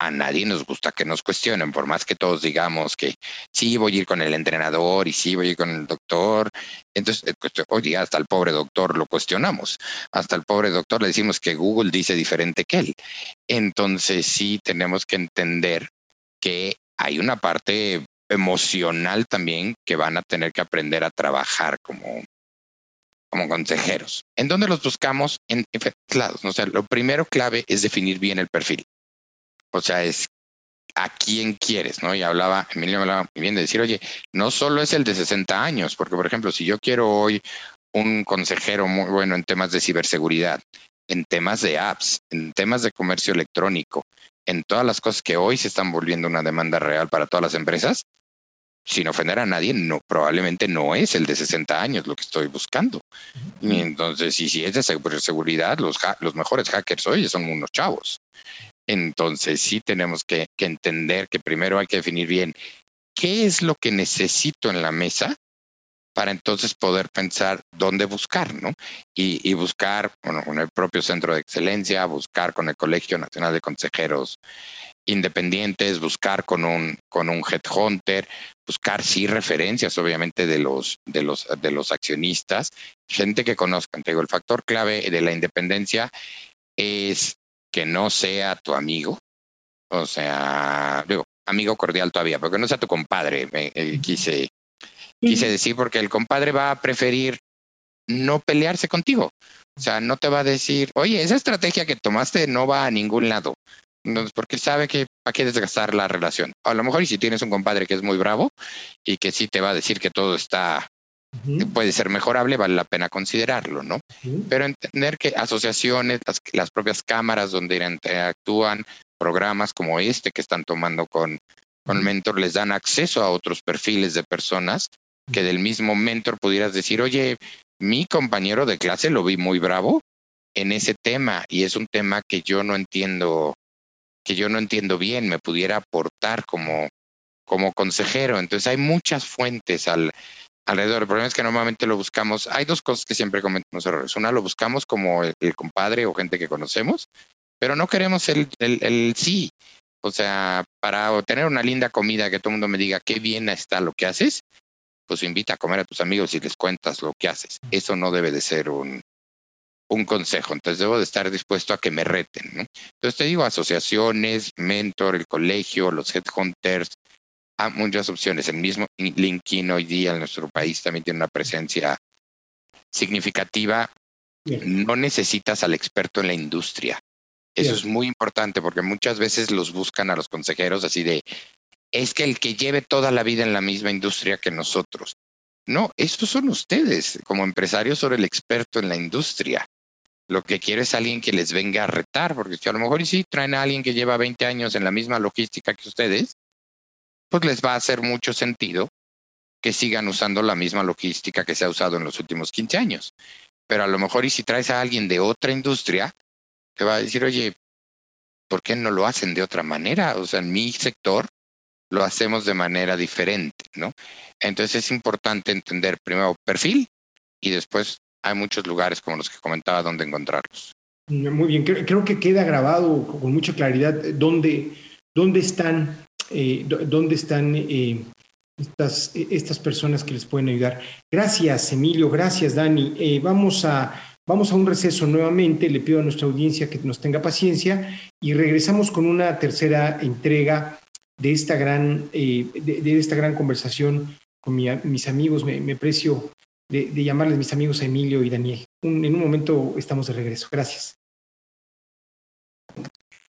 a nadie nos gusta que nos cuestionen, por más que todos digamos que sí voy a ir con el entrenador y sí voy a ir con el doctor. Entonces, oye, hasta el pobre doctor lo cuestionamos. Hasta el pobre doctor le decimos que Google dice diferente que él. Entonces, sí tenemos que entender que hay una parte emocional también que van a tener que aprender a trabajar como, como consejeros. ¿En dónde los buscamos? En diferentes lados. O sea, lo primero clave es definir bien el perfil. O sea, es a quién quieres, ¿no? Y hablaba, Emilio me hablaba muy bien de decir, oye, no solo es el de 60 años, porque por ejemplo, si yo quiero hoy un consejero muy bueno en temas de ciberseguridad, en temas de apps, en temas de comercio electrónico, en todas las cosas que hoy se están volviendo una demanda real para todas las empresas, sin ofender a nadie, no, probablemente no es el de 60 años lo que estoy buscando. Y entonces, y si es de seguridad, los, los mejores hackers hoy son unos chavos. Entonces, sí tenemos que, entender que primero hay que definir bien qué es lo que necesito en la mesa para entonces poder pensar dónde buscar, ¿no? Y, buscar con el propio centro de excelencia, buscar con el Colegio Nacional de Consejeros independientes, buscar con un, con un headhunter, buscar sí referencias, obviamente, de los, de los, de los accionistas, gente que conozcan. Te el factor clave de la independencia es que no sea tu amigo, o sea, digo, amigo cordial todavía, porque no sea tu compadre, me, eh, quise, quise decir, porque el compadre va a preferir no pelearse contigo. O sea, no te va a decir, oye, esa estrategia que tomaste no va a ningún lado. Porque sabe que para qué desgastar la relación. A lo mejor y si tienes un compadre que es muy bravo y que sí te va a decir que todo está puede ser mejorable, vale la pena considerarlo, ¿no? Pero entender que asociaciones, las, propias cámaras donde interactúan, programas como este que están tomando con, con mentor, les dan acceso a otros perfiles de personas que del mismo mentor pudieras decir, oye, mi compañero de clase lo vi muy bravo en ese tema y es un tema que yo no entiendo, que yo no entiendo bien, me pudiera aportar como, como consejero. Entonces hay muchas fuentes al, alrededor. El problema es que normalmente lo buscamos. Hay dos cosas que siempre cometemos errores. Una, lo buscamos como el, compadre o gente que conocemos, pero no queremos el, el, sí. O sea, para obtener una linda comida que todo el mundo me diga qué bien está lo que haces, pues invita a comer a tus amigos y les cuentas lo que haces. Eso no debe de ser un, un consejo. Entonces debo de estar dispuesto a que me reten. Entonces te digo, asociaciones, mentor, el colegio, los headhunters, muchas opciones. El mismo LinkedIn hoy día en nuestro país también tiene una presencia significativa. No necesitas al experto en la industria. Eso es muy importante porque muchas veces los buscan a los consejeros así de, es que el que lleve toda la vida en la misma industria que nosotros. No, estos son ustedes como empresarios sobre el experto en la industria. Lo que quiero es alguien que les venga a retar, porque si a lo mejor y sí traen a alguien que lleva 20 años en la misma logística que ustedes, pues les va a hacer mucho sentido que sigan usando la misma logística que se ha usado en los últimos 15 años. Pero a lo mejor y si traes a alguien de otra industria, te va a decir, oye, ¿por qué no lo hacen de otra manera? O sea, en mi sector lo hacemos de manera diferente, ¿no? Entonces es importante entender primero perfil y después hay muchos lugares como los que comentaba donde encontrarlos. Muy bien, creo, que queda grabado con mucha claridad dónde, dónde están eh, dónde están eh, estas, estas personas que les pueden ayudar. Gracias, Emilio, gracias, Dani. Eh, vamos, a, vamos a un receso nuevamente, le pido a nuestra audiencia que nos tenga paciencia y regresamos con una tercera entrega de esta gran, de, esta gran conversación con mis amigos. Me, me precio de, llamarles mis amigos Emilio y Daniel. en un momento estamos de regreso. Gracias.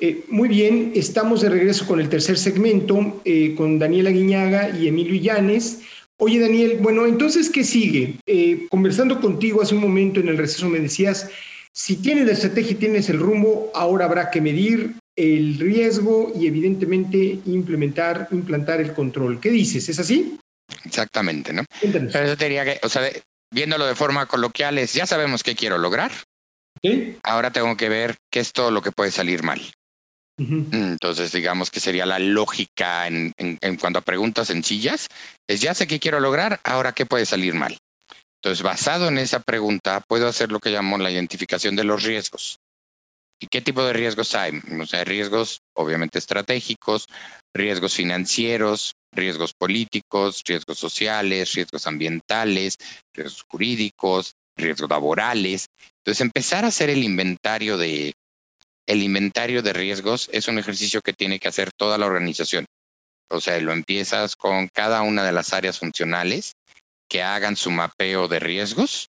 Eh, muy bien, estamos de regreso con el tercer segmento, eh, con Daniela Guiñaga y Emilio Illanes, Oye, Daniel, bueno, entonces, ¿qué sigue? Eh, conversando contigo hace un momento en el receso me decías, si tienes la estrategia y tienes el rumbo, ahora habrá que medir el riesgo y evidentemente implementar, implantar el control. ¿Qué dices? ¿Es así? Exactamente, ¿no? Pero eso diría que, o sea, viéndolo de forma coloquial, es ya sabemos qué quiero lograr. Ahora tengo que ver qué es todo lo que puede salir mal. Entonces, digamos que sería la lógica en, en, cuanto a preguntas sencillas, es ya sé qué quiero lograr, ahora qué puede salir mal. Entonces, basado en esa pregunta, puedo hacer lo que llamo la identificación de los riesgos. ¿Y qué tipo de riesgos hay? O sea, riesgos obviamente estratégicos, riesgos financieros, riesgos políticos, riesgos sociales, riesgos ambientales, riesgos jurídicos, riesgos laborales. Entonces, empezar a hacer el inventario de el inventario de riesgos es un ejercicio que tiene que hacer toda la organización. O sea, lo empiezas con cada una de las áreas funcionales que hagan su mapeo de riesgos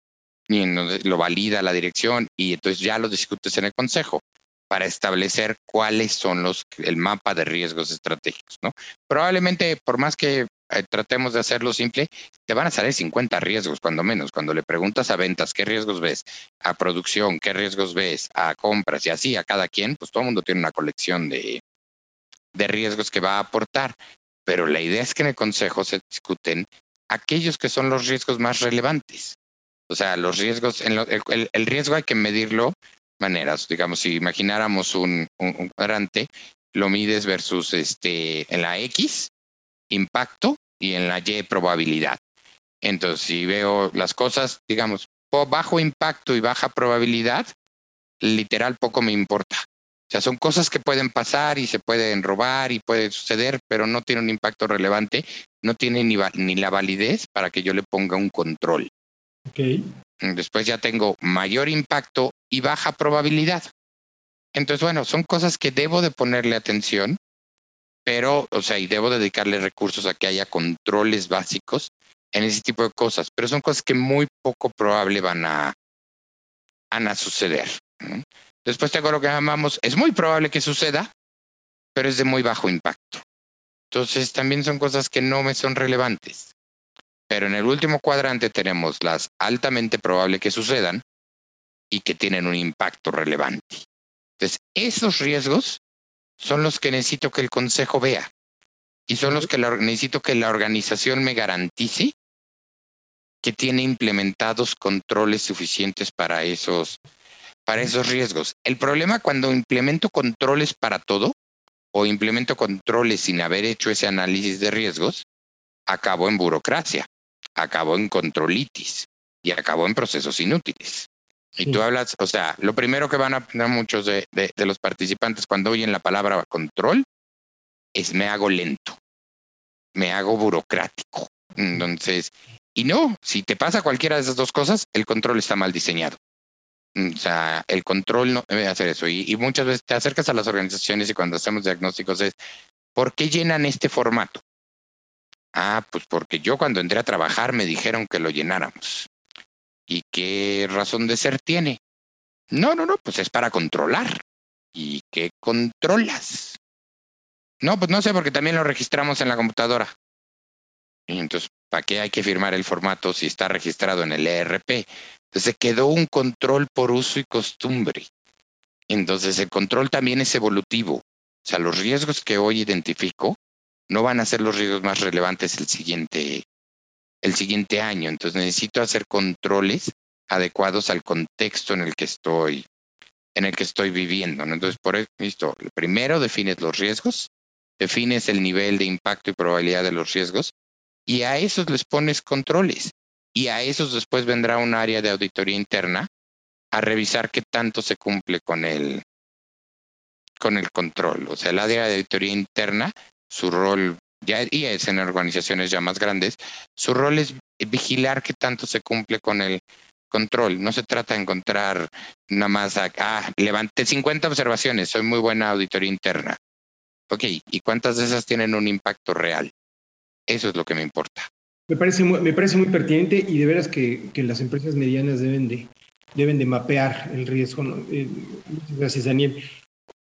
y lo valida la dirección y entonces ya lo discutes en el consejo para establecer cuáles son los el mapa de riesgos estratégicos, ¿no? Probablemente por más que eh, tratemos de hacerlo simple, te van a salir 50 riesgos, cuando menos. Cuando le preguntas a ventas qué riesgos ves, a producción, qué riesgos ves, a compras y así a cada quien, pues todo el mundo tiene una colección de, de riesgos que va a aportar. Pero la idea es que en el consejo se discuten aquellos que son los riesgos más relevantes. O sea, los riesgos, en el, riesgo hay que medirlo maneras. Digamos, si imagináramos un, un, un cuadrante, lo mides versus este en la X, impacto y en la Y probabilidad. Entonces, si veo las cosas, digamos, bajo impacto y baja probabilidad, literal poco me importa. O sea, son cosas que pueden pasar y se pueden robar y puede suceder, pero no tiene un impacto relevante, no tiene ni, ni la validez para que yo le ponga un control. Okay. Después ya tengo mayor impacto y baja probabilidad. Entonces, bueno, son cosas que debo de ponerle atención pero, o sea, y debo dedicarle recursos a que haya controles básicos en ese tipo de cosas, pero son cosas que muy poco probable van a, van a suceder. Después tengo lo que llamamos, es muy probable que suceda, pero es de muy bajo impacto. Entonces también son cosas que no me son relevantes. Pero en el último cuadrante tenemos las altamente probable que sucedan y que tienen un impacto relevante. Entonces, esos riesgos son los que necesito que el consejo vea y son los que necesito que la organización me garantice que tiene implementados controles suficientes para esos, para esos riesgos. El problema cuando implemento controles para todo o implemento controles sin haber hecho ese análisis de riesgos, acabo en burocracia, acabo en controlitis y acabo en procesos inútiles. Y tú hablas, o sea, lo primero que van a aprender muchos de, los participantes cuando oyen la palabra control es me hago lento, me hago burocrático. Entonces, y no, si te pasa cualquiera de esas dos cosas, el control está mal diseñado. O sea, el control no debe hacer eso. Y, y muchas veces te acercas a las organizaciones y cuando hacemos diagnósticos es, ¿por qué llenan este formato? Ah, pues porque yo cuando entré a trabajar me dijeron que lo llenáramos. ¿Y qué razón de ser tiene? No, no, no, pues es para controlar. ¿Y qué controlas? No, pues no sé, porque también lo registramos en la computadora. Entonces, ¿para qué hay que firmar el formato si está registrado en el ERP? Entonces quedó un control por uso y costumbre. Entonces el control también es evolutivo. O sea, los riesgos que hoy identifico no van a ser los riesgos más relevantes el siguiente el siguiente año. Entonces necesito hacer controles adecuados al contexto en el que estoy, en el que estoy viviendo. Entonces, por esto, primero defines los riesgos, defines el nivel de impacto y probabilidad de los riesgos y a esos les pones controles. Y a esos después vendrá un área de auditoría interna a revisar qué tanto se cumple con el, con el control. O sea, el área de auditoría interna, su rol y es en organizaciones ya más grandes, su rol es vigilar que tanto se cumple con el control. No se trata de encontrar nada más, ah, levanté 50 observaciones, soy muy buena auditoría interna. Ok, ¿y cuántas de esas tienen un impacto real? Eso es lo que me importa. Me parece muy, me parece muy pertinente y de veras que, que las empresas medianas deben de, deben de mapear el riesgo. Eh, gracias, Daniel.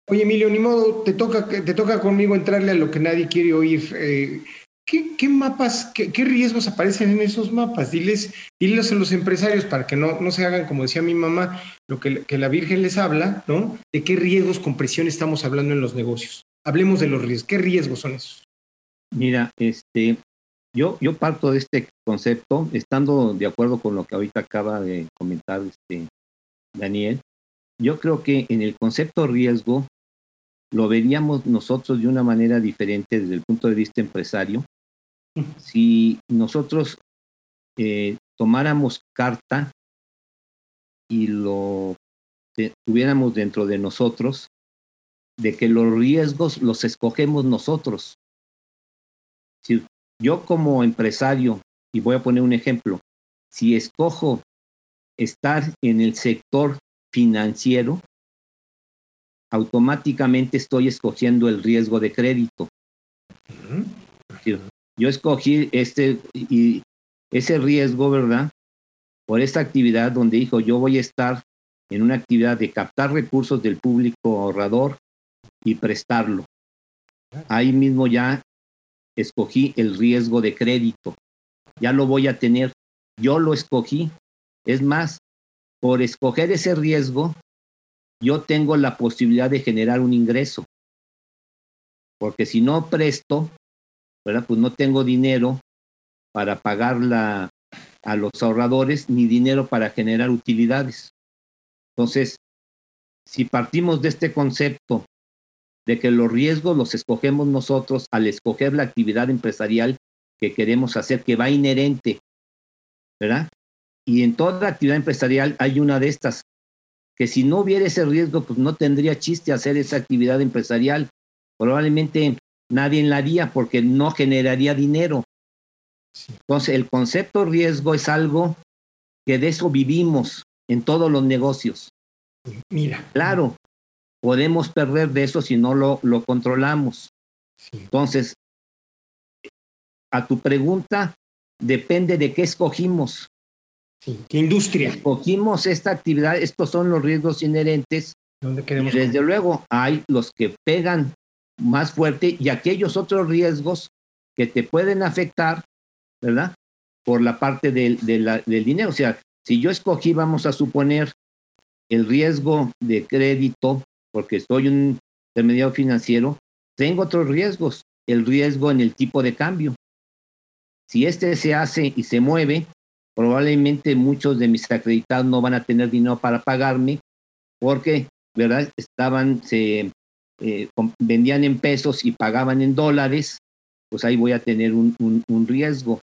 Oye, Emilio, ni modo, te toca, te toca conmigo entrarle a lo que nadie quiere oír. Eh, ¿qué, mapas, qué, riesgos aparecen en esos mapas? Diles, diles a los empresarios para que no, no se hagan, como decía mi mamá, lo que, la Virgen les habla, ¿no? De qué riesgos con presión estamos hablando en los negocios. Hablemos de los riesgos. ¿Qué riesgos son esos? Mira, este, yo, yo parto de este concepto, estando de acuerdo con lo que ahorita acaba de comentar este Daniel. Yo creo que en el concepto riesgo lo veríamos nosotros de una manera diferente desde el punto de vista empresario. Si nosotros eh, tomáramos carta y lo tuviéramos dentro de nosotros, de que los riesgos los escogemos nosotros. Si yo como empresario, y voy a poner un ejemplo, si escojo estar en el sector financiero, automáticamente estoy escogiendo el riesgo de crédito. Yo escogí este y ese riesgo, ¿verdad? Por esta actividad donde dijo, yo voy a estar en una actividad de captar recursos del público ahorrador y prestarlo. Ahí mismo ya escogí el riesgo de crédito. Ya lo voy a tener. Yo lo escogí. Es más, por escoger ese riesgo, yo tengo la posibilidad de generar un ingreso. Porque si no presto. Pues no tengo dinero para pagar a los ahorradores ni dinero para generar utilidades. Entonces, si partimos de este concepto de que los riesgos los escogemos nosotros al escoger la actividad empresarial que queremos hacer, que va inherente, ¿verdad? Y en toda actividad empresarial hay una de estas, que si no hubiera ese riesgo, pues no tendría chiste hacer esa actividad empresarial. Probablemente nadie la haría porque no generaría dinero. Entonces, el concepto riesgo es algo que de eso vivimos en todos los negocios. Mira. Claro, podemos perder de eso si no lo, lo controlamos. Entonces, a tu pregunta, depende de qué escogimos. ¿Qué industria? Escogimos esta actividad, estos son los riesgos inherentes. ¿Dónde queremos desde luego, hay los que pegan más fuerte y aquellos otros riesgos que te pueden afectar, ¿verdad? Por la parte del, del dinero. O sea, si yo escogí, vamos a suponer, el riesgo de crédito porque soy un intermediario financiero, tengo otros riesgos, el riesgo en el tipo de cambio. Si este se hace y se mueve, probablemente muchos de mis acreditados no van a tener dinero para pagarme porque, ¿verdad? Estaban, se eh, vendían en pesos y pagaban en dólares, pues ahí voy a tener un, riesgo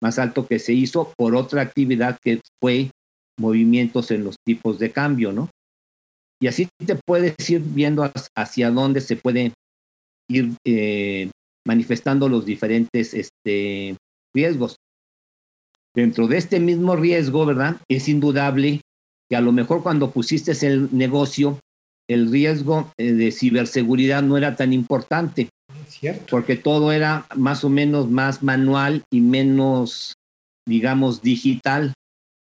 más alto que se hizo por otra actividad que fue movimientos en los tipos de cambio, ¿no? Y así te puedes ir viendo hacia dónde se puede ir eh, manifestando los diferentes este, riesgos. Dentro de este mismo riesgo, ¿verdad? Es indudable que a lo mejor cuando pusiste el negocio, el riesgo eh, de ciberseguridad no era tan importante. Cierto. Porque todo era más o menos más manual y menos, digamos, digital.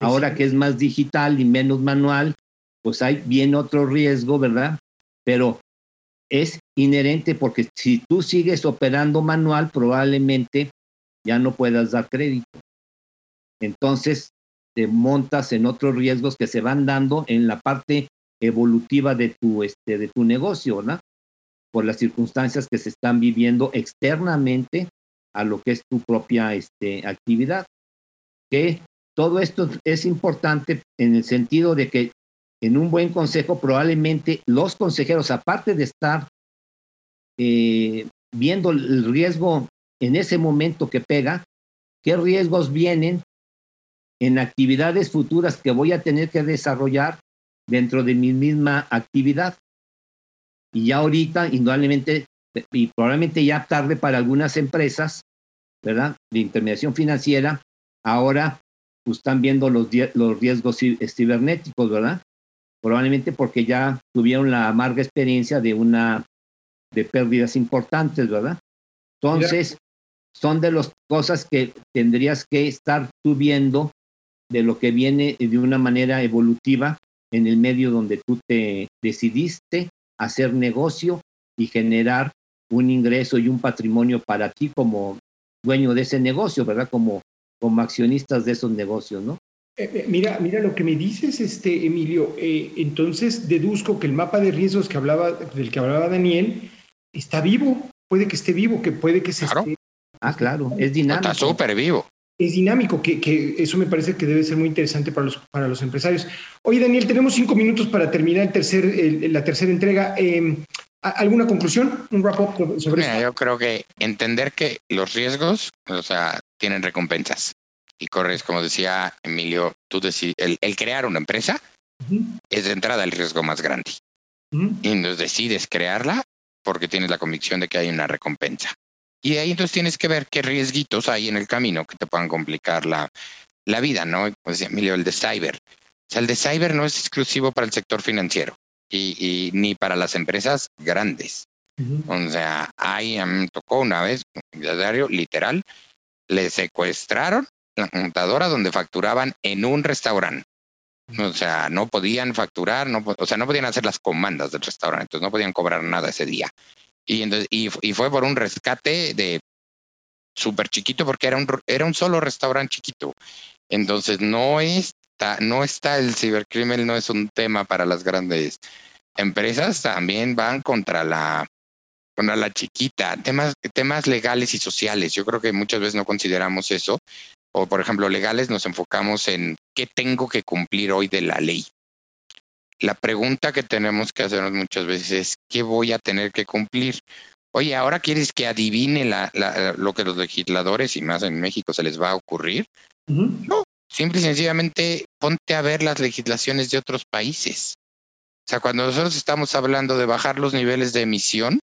Ahora que es más digital y menos manual, pues hay bien otro riesgo, ¿verdad? Pero es inherente porque si tú sigues operando manual, probablemente ya no puedas dar crédito. Entonces, te montas en otros riesgos que se van dando en la parte evolutiva de tu, este, de tu negocio, ¿verdad? Por las circunstancias que se están viviendo externamente a lo que es tu propia este, actividad. Que todo esto es importante en el sentido de que en un buen consejo, probablemente los consejeros, aparte de estar eh, viendo el riesgo en ese momento que pega, qué riesgos vienen en actividades futuras que voy a tener que desarrollar dentro de mi misma actividad. Y ya ahorita, indudablemente, y probablemente ya tarde para algunas empresas, ¿verdad? De intermediación financiera, ahora pues, están viendo los, los riesgos cibernéticos, ¿verdad? probablemente porque ya tuvieron la amarga experiencia de una de pérdidas importantes, ¿verdad? Entonces, son de las cosas que tendrías que estar tú viendo de lo que viene de una manera evolutiva en el medio donde tú te decidiste hacer negocio y generar un ingreso y un patrimonio para ti como dueño de ese negocio, ¿verdad? Como, como accionistas de esos negocios, ¿no? Eh, eh, mira, mira lo que me dices, este Emilio. Eh, entonces deduzco que el mapa de riesgos que hablaba, del que hablaba Daniel está vivo. Puede que esté vivo, que puede que se esté. Ah, claro, es dinámico. Está súper vivo. Es dinámico, que, que, eso me parece que debe ser muy interesante para los, para los empresarios. Oye, Daniel, tenemos cinco minutos para terminar el tercer, la tercera entrega. Em, ¿Alguna conclusión? ¿Un wrap-up sobre Mira, Yo creo que entender que los riesgos, o sea, tienen recompensas y corres, como decía Emilio, tú el, el, crear una empresa es de entrada el riesgo más grande. Y entonces decides crearla porque tienes la convicción de que hay una recompensa. Y ahí entonces tienes que ver qué riesguitos hay en el camino que te puedan complicar la, la vida, ¿no? Como decía Emilio, el de cyber. O sea, el de cyber no es exclusivo para el sector financiero y, ni para las empresas grandes. O sea, ahí me tocó una vez, diario, literal, le secuestraron la computadora donde facturaban en un restaurante. O sea, no podían facturar, no, o sea, no podían hacer las comandas del restaurante, entonces no podían cobrar nada ese día. Y, entonces, y, fue por un rescate de súper chiquito porque era un, era un solo restaurante chiquito. Entonces no está, no está el cibercrimen, no es un tema para las grandes empresas, también van contra la contra la chiquita, temas, temas legales y sociales. Yo creo que muchas veces no consideramos eso o por ejemplo legales, nos enfocamos en qué tengo que cumplir hoy de la ley. La pregunta que tenemos que hacernos muchas veces es, ¿qué voy a tener que cumplir? Oye, ¿ahora quieres que adivine lo que los legisladores y más en México se les va a ocurrir? No, simple y sencillamente ponte a ver las legislaciones de otros países. O sea, cuando nosotros estamos hablando de bajar los niveles de emisión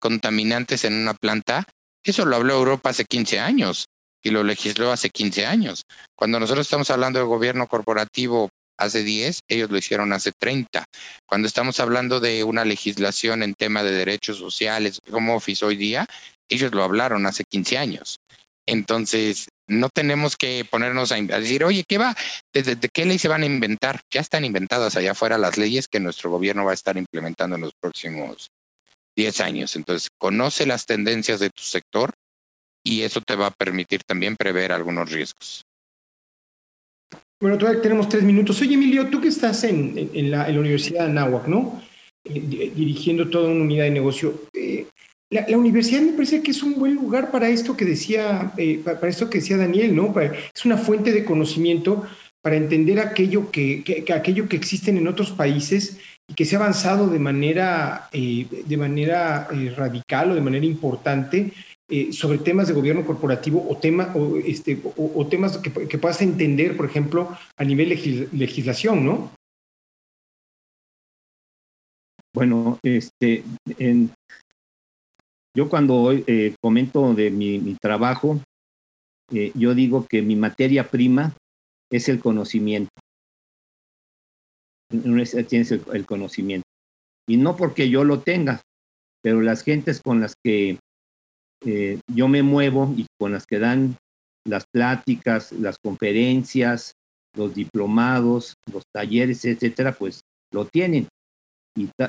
contaminantes en una planta, eso lo habló Europa hace 15 años y lo legisló hace 15 años. Cuando nosotros estamos hablando de gobierno corporativo hace 10, ellos lo hicieron hace 30. Cuando estamos hablando de una legislación en tema de derechos sociales, como Office hoy día, ellos lo hablaron hace 15 años. Entonces, no tenemos que ponernos a, decir, oye, ¿qué va? ¿Desde qué ley se van a inventar? Ya están inventadas allá afuera las leyes que nuestro gobierno va a estar implementando en los próximos 10 años. Entonces, conoce las tendencias de tu sector, y eso te va a permitir también prever algunos riesgos. Bueno, todavía tenemos tres minutos. Oye, Emilio, tú que estás en, en, la, Universidad de Anáhuac, ¿no? Eh, dirigiendo toda una unidad de negocio. Eh, la, universidad me parece que es un buen lugar para esto que decía, eh, para, esto que decía Daniel, ¿no? es una fuente de conocimiento para entender aquello que, que, aquello que existen en otros países y que se ha avanzado de manera, de manera radical o de manera importante eh, sobre temas de gobierno corporativo o, tema, o, este, o, temas que, que, puedas entender, por ejemplo, a nivel legislación, ¿no? Bueno, este, en, yo cuando eh, comento de mi, trabajo, eh, yo digo que mi materia prima es el conocimiento. Tienes el, el conocimiento. Y no porque yo lo tenga, pero las gentes con las que eh, yo me muevo y con las que dan las pláticas, las conferencias, los diplomados, los talleres, etcétera, pues lo tienen.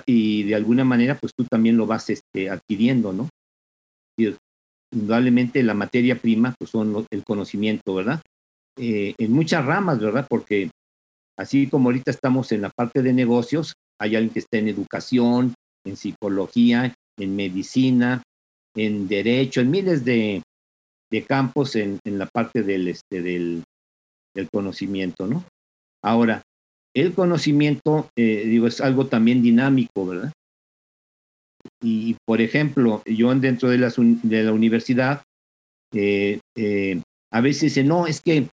Y, de alguna manera, pues tú también lo vas este, adquiriendo, ¿no? Y, indudablemente la materia prima, pues son el conocimiento, ¿verdad? Eh, en muchas ramas, ¿verdad? Porque así como ahorita estamos en la parte de negocios, hay alguien que está en educación, en psicología, en medicina, en derecho, en miles de, campos en, la parte del, este, del, conocimiento, ¿no? Ahora, el conocimiento, eh, digo, es algo también dinámico, ¿verdad? Y, por ejemplo, yo dentro de la, de la universidad, eh, eh, a veces dicen, no, es que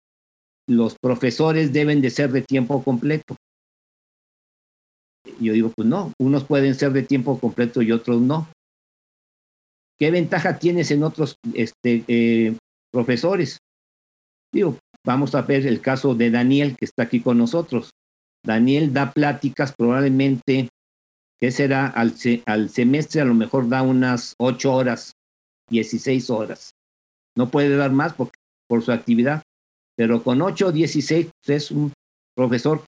los profesores deben de ser de tiempo completo. Yo digo, pues no, unos pueden ser de tiempo completo y otros no. ¿Qué ventaja tienes en otros este, eh, profesores? Digo, vamos a ver el caso de Daniel, que está aquí con nosotros. Daniel da pláticas probablemente, ¿qué será? Al, semestre a lo mejor da unas ocho horas, 16 horas. No puede dar más por, por su actividad, pero con ocho o 16 es un profesor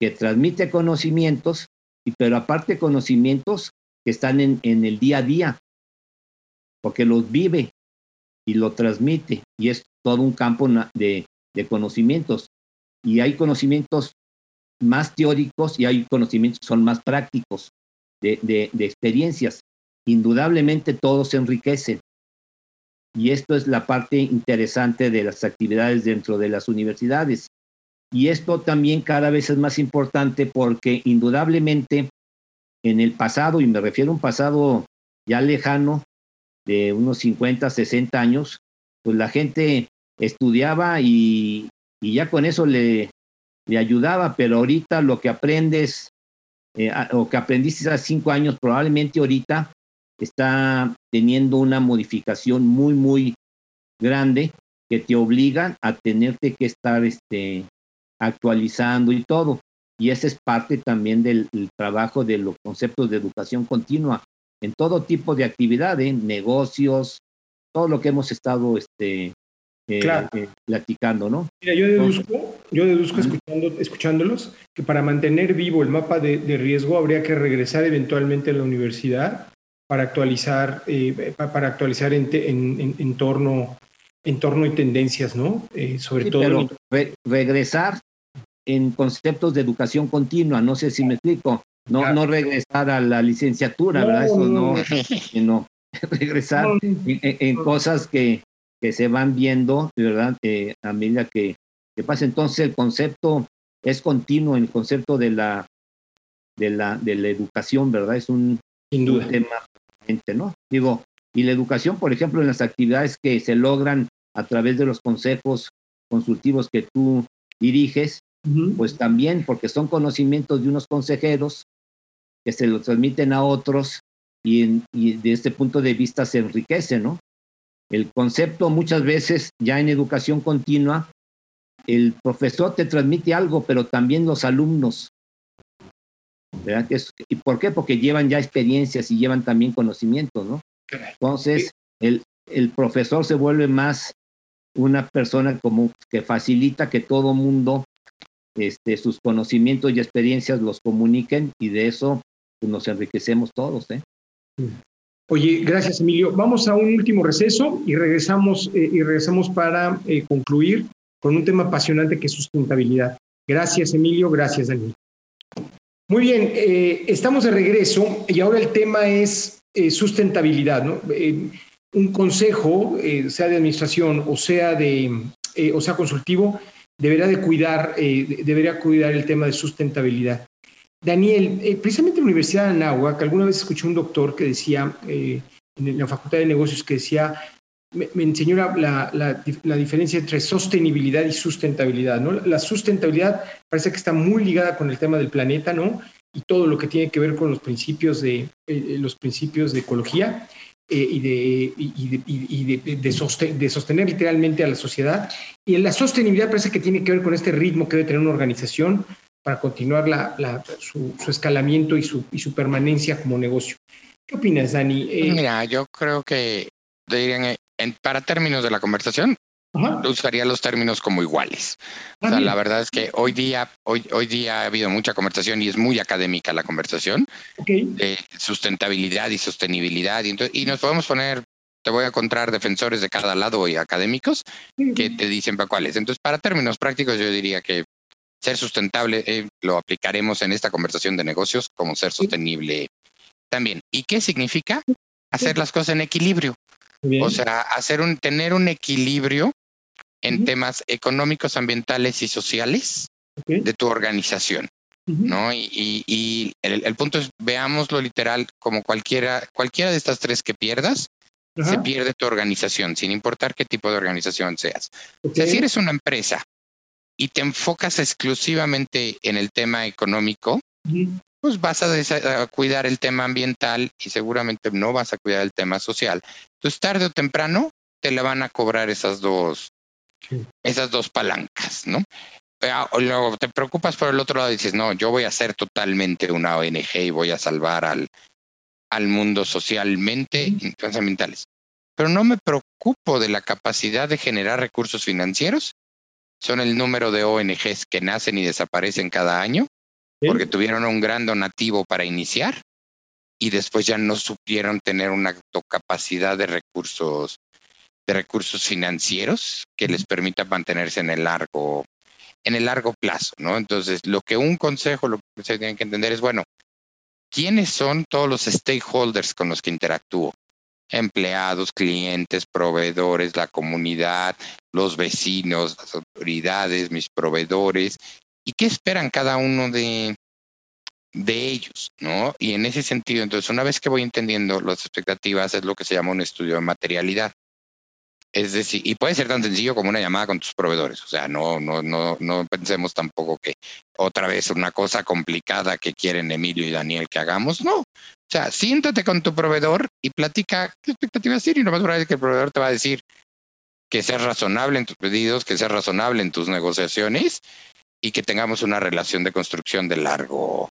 que transmite conocimientos, y pero aparte conocimientos que están en, en el día a día, porque los vive. y lo transmite. Y es todo un campo de, de conocimientos. Y hay conocimientos más teóricos y hay conocimientos que son más prácticos, de, de, experiencias. Indudablemente todos se enriquecen. Y esto es la parte interesante de las actividades dentro de las universidades. Y esto también cada vez es más importante porque indudablemente en el pasado, y me refiero a un pasado ya lejano, de unos 50, 60 años, pues la gente estudiaba y, y ya con eso le, le ayudaba, pero ahorita lo que aprendes eh, o que aprendiste hace cinco años, probablemente ahorita está teniendo una modificación muy, muy grande que te obliga a tenerte que estar este, actualizando y todo. Y esa es parte también del, trabajo de los conceptos de educación continua en todo tipo de actividades, negocios, todo lo que hemos estado este, eh, eh, platicando, ¿no? Mira, yo deduzco, yo deduzco escuchando, escuchándolos que para mantener vivo el mapa de, de, riesgo habría que regresar eventualmente a la universidad para actualizar, eh, para actualizar en, en, en, torno, en torno y tendencias, ¿no? Eh, sobre todo. Pero regresar en conceptos de educación continua, no sé si me explico. No, no regresar a la licenciatura, ¿verdad? Eso no, no, [LAUGHS] [LAUGHS] regresar en, cosas que, que se van viendo, ¿verdad? Eh, a medida que, que pasa. Entonces el concepto es continuo, el concepto de la, de la, de la educación, ¿verdad? Es un, Sin duda. un tema ¿no? Digo, y la educación, por ejemplo, en las actividades que se logran a través de los consejos consultivos que tú diriges, uh -huh. pues también, porque son conocimientos de unos consejeros que se los transmiten a otros y, en, y de este punto de vista se enriquece, ¿no? El concepto muchas veces ya en educación continua, el profesor te transmite algo, pero también los alumnos ¿verdad? ¿Y por qué? Porque llevan ya experiencias y llevan también conocimientos, ¿no? Entonces, el, el profesor se vuelve más una persona como que facilita que todo mundo este, sus conocimientos y experiencias los comuniquen y de eso nos enriquecemos todos. ¿eh? Oye, gracias Emilio. Vamos a un último receso y regresamos, eh, y regresamos para eh, concluir con un tema apasionante que es sustentabilidad. Gracias Emilio, gracias Daniel. Muy bien, eh, estamos de regreso y ahora el tema es sustentabilidad. ¿no? Un consejo, sea de administración o sea, de, o sea consultivo, deberá de cuidar, debería cuidar el tema de sustentabilidad. Daniel, precisamente en la Universidad de Anáhuac, alguna vez escuché un doctor que decía, en la Facultad de Negocios, que decía, me, enseñó la, diferencia entre sostenibilidad y sustentabilidad. ¿no? La sustentabilidad parece que está muy ligada con el tema del planeta, ¿no? Y todo lo que tiene que ver con los principios de, eh, los principios de ecología eh, y, de, y, de, de, de, sosten, de, sostener literalmente a la sociedad. Y la sostenibilidad parece que tiene que ver con este ritmo que debe tener una organización para continuar la, la, su, su, escalamiento y su, y su permanencia como negocio. ¿Qué opinas, Dani? Eh, Mira, yo creo que dirían, en, para términos de la conversación, Ajá. usaría los términos como iguales. O sea, la verdad es que hoy día, hoy, hoy día ha habido mucha conversación y es muy académica la conversación okay. de sustentabilidad y sostenibilidad. Y, entonces, y nos podemos poner, te voy a encontrar defensores de cada lado y académicos que te dicen para cuáles. Entonces, para términos prácticos, yo diría que ser sustentable eh, lo aplicaremos en esta conversación de negocios como ser sostenible también. ¿Y qué significa? Hacer las cosas en equilibrio. Bien. O sea, hacer un, tener un equilibrio en uh -huh. temas económicos, ambientales y sociales okay. de tu organización. Uh -huh. ¿no? Y, y, y el, el, punto es, veámoslo literal como cualquiera, cualquiera de estas tres que pierdas, uh -huh. se pierde tu organización, sin importar qué tipo de organización seas. Okay. O sea, si eres una empresa y te enfocas exclusivamente en el tema económico, pues vas a, a, cuidar el tema ambiental y seguramente no vas a cuidar el tema social. Entonces, tarde o temprano, te le van a cobrar esas dos, sí. esas dos palancas, ¿no? Luego te preocupas por el otro lado y dices, no, yo voy a ser totalmente una ONG y voy a salvar al, al mundo socialmente, sí. ambientales. Pero no me preocupo de la capacidad de generar recursos financieros. Son el número de ONGs que nacen y desaparecen cada año porque tuvieron un gran donativo para iniciar y después ya no supieron tener una capacidad de recursos de recursos financieros que les permita mantenerse en el largo, en el largo plazo, ¿no? Entonces, lo que un consejo, lo que se tiene que entender es, bueno, ¿quiénes son todos los stakeholders con los que interactúo? Empleados, clientes, proveedores, la comunidad, los vecinos, las autoridades, mis proveedores, y qué esperan cada uno de, de ellos, ¿no? Y en ese sentido, entonces, una vez que voy entendiendo las expectativas, es lo que se llama un estudio de materialidad. Es decir, y puede ser tan sencillo como una llamada con tus proveedores. O sea, no, no, no, no pensemos tampoco que otra vez una cosa complicada que quieren Emilio y Daniel que hagamos. No. O sea, siéntate con tu proveedor y platica qué expectativas tiene. Y lo más probable es que el proveedor te va a decir que seas razonable en tus pedidos, que seas razonable en tus negociaciones y que tengamos una relación de construcción de largo,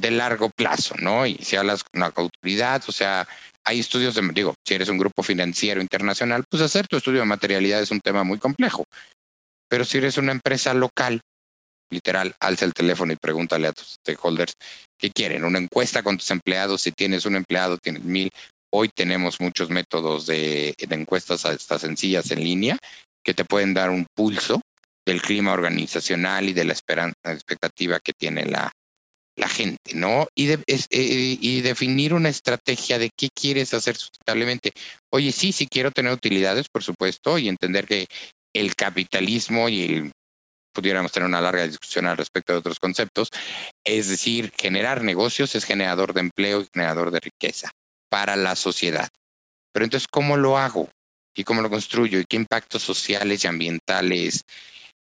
de largo plazo, ¿no? Y si hablas con la autoridad, o sea, hay estudios de, digo, si eres un grupo financiero internacional, pues hacer tu estudio de materialidad es un tema muy complejo. Pero si eres una empresa local, literal, alza el teléfono y pregúntale a tus stakeholders qué quieren. Una encuesta con tus empleados, si tienes un empleado, tienes mil. Hoy tenemos muchos métodos de, de encuestas estas sencillas en línea que te pueden dar un pulso del clima organizacional y de la, esperanza, expectativa que tiene la, la gente, ¿no? Y, de, es, eh, y definir una estrategia de qué quieres hacer sustentablemente. Oye, sí, sí quiero tener utilidades, por supuesto, y entender que el capitalismo y el pudiéramos tener una larga discusión al respecto de otros conceptos, es decir, generar negocios es generador de empleo y generador de riqueza para la sociedad. Pero entonces, ¿cómo lo hago? ¿Y cómo lo construyo? ¿Y qué impactos sociales y ambientales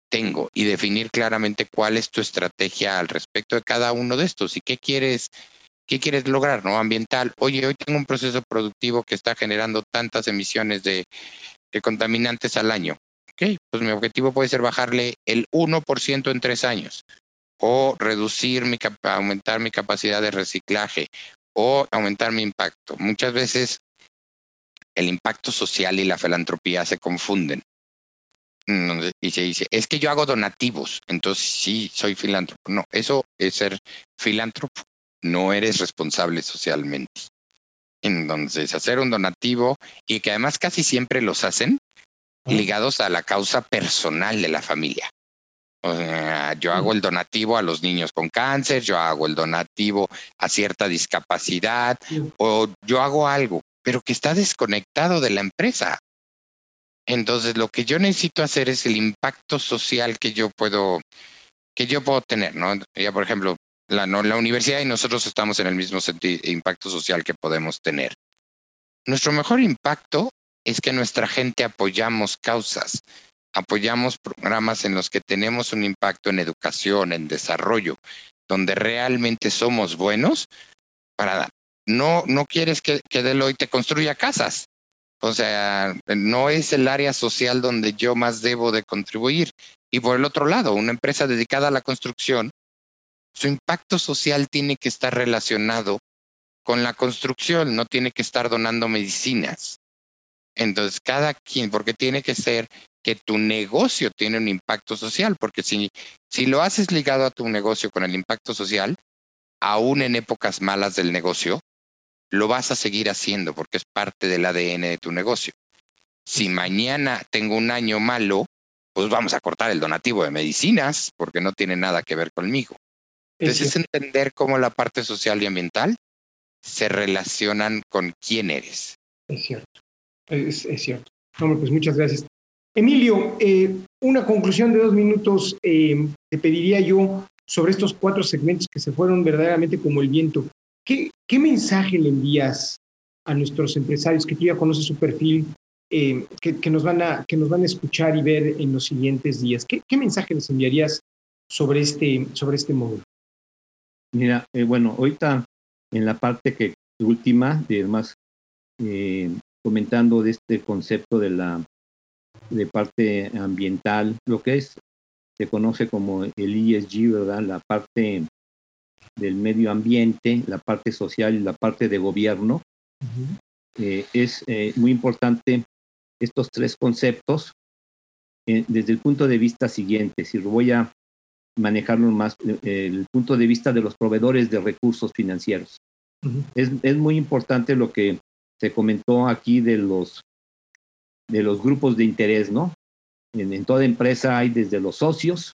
tengo y definir claramente cuál es tu estrategia al respecto de cada uno de estos y qué quieres, qué quieres lograr, ¿no? Ambiental. Oye, hoy tengo un proceso productivo que está generando tantas emisiones de, contaminantes al año. Ok, pues mi objetivo puede ser bajarle el 1% en tres años o reducir mi, aumentar mi capacidad de reciclaje o aumentar mi impacto. Muchas veces el impacto social y la filantropía se confunden y se dice, es que yo hago donativos, entonces sí, soy filántropo. No, eso es ser filántropo, no eres responsable socialmente. Entonces, hacer un donativo y que además casi siempre los hacen ligados a la causa personal de la familia. O sea, yo hago el donativo a los niños con cáncer, yo hago el donativo a cierta discapacidad o yo hago algo, pero que está desconectado de la empresa. Entonces, lo que yo necesito hacer es el impacto social que yo puedo, que yo puedo tener, ¿no? Ya, por ejemplo, la, no, la universidad y nosotros estamos en el mismo sentido, impacto social que podemos tener. Nuestro mejor impacto es que nuestra gente apoyamos causas, apoyamos programas en los que tenemos un impacto en educación, en desarrollo, donde realmente somos buenos para no no quieres que, que Deloitte te construya casas, o sea, no es el área social donde yo más debo de contribuir. Y por el otro lado, una empresa dedicada a la construcción, su impacto social tiene que estar relacionado con la construcción, no tiene que estar donando medicinas. Entonces, cada quien, porque tiene que ser que tu negocio tiene un impacto social, porque si, si lo haces ligado a tu negocio con el impacto social, aún en épocas malas del negocio, lo vas a seguir haciendo porque es parte del ADN de tu negocio. Si mañana tengo un año malo, pues vamos a cortar el donativo de medicinas porque no tiene nada que ver conmigo. Entonces es entender cómo la parte social y ambiental se relacionan con quién eres. Es cierto, es, cierto. Hombre, pues muchas gracias. Emilio, eh, una conclusión de dos minutos eh, te pediría yo sobre estos cuatro segmentos que se fueron verdaderamente como el viento. ¿Qué, mensaje le envías a nuestros empresarios que tú ya conoces su perfil, eh, que, nos van a, que nos van a escuchar y ver en los siguientes días? ¿Qué, mensaje les enviarías sobre este, sobre este módulo? Mira, eh, bueno, ahorita en la parte que última, de más eh, comentando de este concepto de la de parte ambiental, lo que es se conoce como el ESG, ¿verdad? La parte del medio ambiente, la parte social y la parte de gobierno. Eh, es eh, muy importante estos tres conceptos eh, desde el punto de vista siguiente. Si voy a manejarlo más, el punto de vista de los proveedores de recursos financieros. es, es, muy importante lo que se comentó aquí de los de los grupos de interés, ¿no? En, toda empresa hay desde los socios,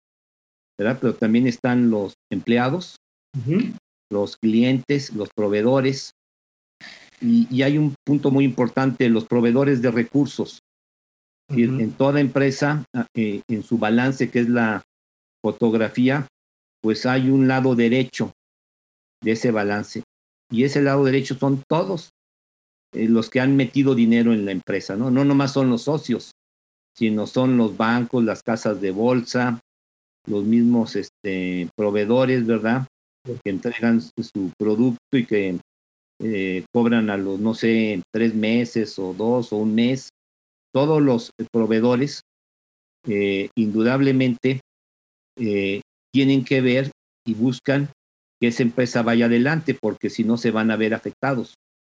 ¿verdad? Pero también están los empleados, los clientes, los proveedores. Y, hay un punto muy importante, los proveedores de recursos. En toda empresa, ah, eh, en su balance, que es la fotografía, pues hay un lado derecho de ese balance. Y ese lado derecho son todos eh, los que han metido dinero en la empresa, ¿no? No nomás son los socios, sino son los bancos, las casas de bolsa, los mismos este, proveedores, ¿verdad? Que entregan su producto y que eh, cobran a los, no sé, tres meses o dos o un mes. Todos los proveedores, eh, indudablemente, tienen que ver y buscan que esa empresa vaya adelante, porque si no se van a ver afectados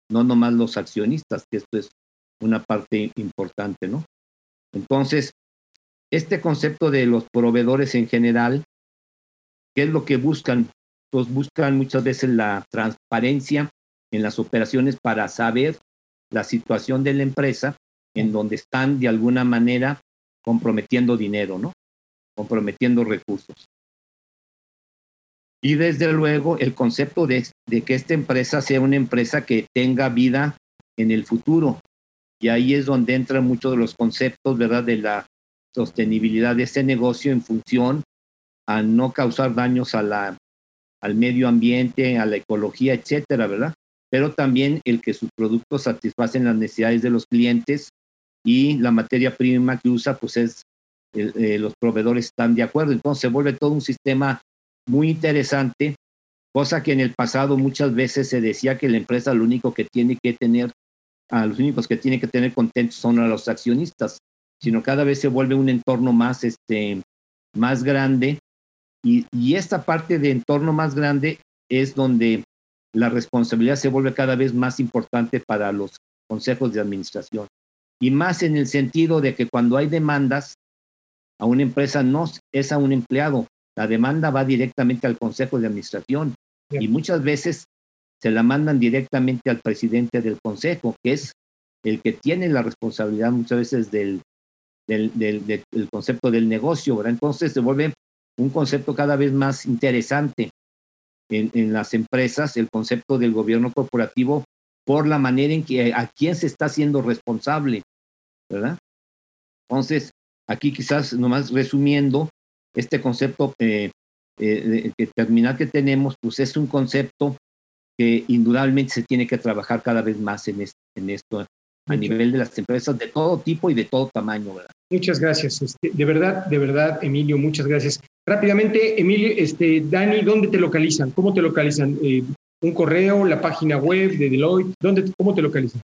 no nomás los accionistas, que esto es una parte importante, ¿no? Entonces, este concepto de los proveedores en general, ¿qué es lo que buscan? Pues buscan muchas veces la transparencia en las operaciones para saber la situación de la empresa en donde están de alguna manera comprometiendo dinero, ¿no? Comprometiendo recursos. Y desde luego el concepto de, que esta empresa sea una empresa que tenga vida en el futuro. Y ahí es donde entran muchos de los conceptos, ¿verdad?, de la sostenibilidad de este negocio en función a no causar daños a la, al medio ambiente, a la ecología, etcétera, ¿verdad? Pero también el que sus productos satisfacen las necesidades de los clientes y la materia prima que usa, pues es, eh, los proveedores están de acuerdo. Entonces se vuelve todo un sistema muy interesante, cosa que en el pasado muchas veces se decía que la empresa lo único que tiene que tener, a los únicos que tiene que tener contentos son a los accionistas, sino cada vez se vuelve un entorno más, este, más grande y, y esta parte de entorno más grande es donde la responsabilidad se vuelve cada vez más importante para los consejos de administración. Y más en el sentido de que cuando hay demandas, a una empresa no es a un empleado, la demanda va directamente al Consejo de Administración y muchas veces se la mandan directamente al presidente del Consejo, que es el que tiene la responsabilidad muchas veces del, del, del, concepto del negocio, ¿verdad? Entonces se vuelve un concepto cada vez más interesante en, en, las empresas, el concepto del gobierno corporativo, por la manera en que a quién se está haciendo responsable, ¿verdad? Entonces, aquí quizás nomás resumiendo, este concepto eh, eh, terminal que tenemos, pues es un concepto que indudablemente se tiene que trabajar cada vez más en, en esto a nivel de las empresas de todo tipo y de todo tamaño, ¿verdad? Muchas gracias. Este, de verdad, de verdad, Emilio, muchas gracias. Rápidamente, Emilio, este, Dani, ¿dónde te localizan? ¿Cómo te localizan? Eh, ¿Un correo, la página web de Deloitte? ¿Dónde, ¿Cómo te localizan?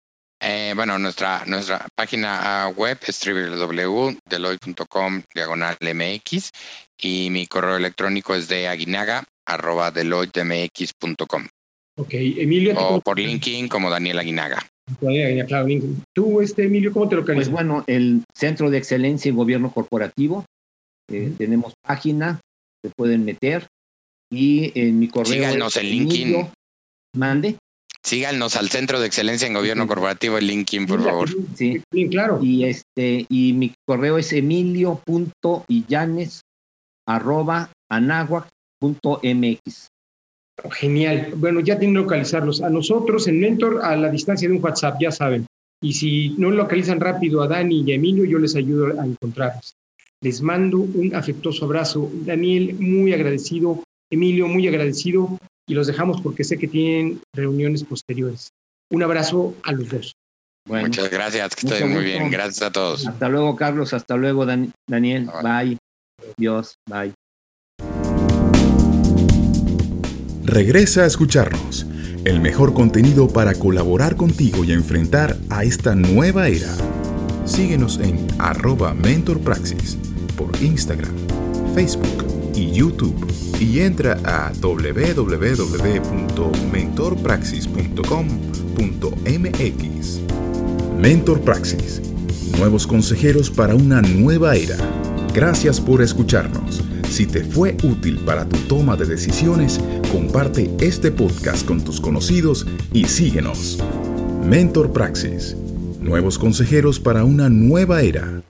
Eh, bueno, nuestra, nuestra página web es www.deloitte.com diagonal MX y mi correo electrónico es de aguinaga arroba deloittemx.com. Ok, Emilio. O por LinkedIn como Daniel Aguinaga. Claro, Tú, este, Emilio, ¿cómo te localizas? Pues bueno, el Centro de Excelencia en Gobierno Corporativo. Eh, tenemos página, se pueden meter. Y en mi correo. Síganos en LinkedIn. Mande. Síganos al Centro de Excelencia en Gobierno Corporativo en LinkedIn, por favor. Sí, claro. Y este, y mi correo es emilio.illanes arroba Genial. Bueno, ya tienen que localizarlos. A nosotros en Mentor, a la distancia de un WhatsApp, ya saben. Y si no localizan rápido a Dani y a Emilio, yo les ayudo a encontrarlos. Les mando un afectuoso abrazo. Daniel, muy agradecido. Emilio, muy agradecido y los dejamos porque sé que tienen reuniones posteriores. Un abrazo a los dos. Muchas gracias, que estoy muy bien. Gracias a todos. Hasta luego, Carlos. Hasta luego, Daniel. Bye. Dios. Bye. Regresa a escucharnos. El mejor contenido para colaborar contigo y enfrentar a esta nueva era. Síguenos en arroba mentorpraxis por Instagram, Facebook y YouTube y entra a www.mentorpraxis.com.mx. Mentor Praxis, nuevos consejeros para una nueva era. Gracias por escucharnos. Si te fue útil para tu toma de decisiones, comparte este podcast con tus conocidos y síguenos. Mentor Praxis Nuevos consejeros para una nueva era.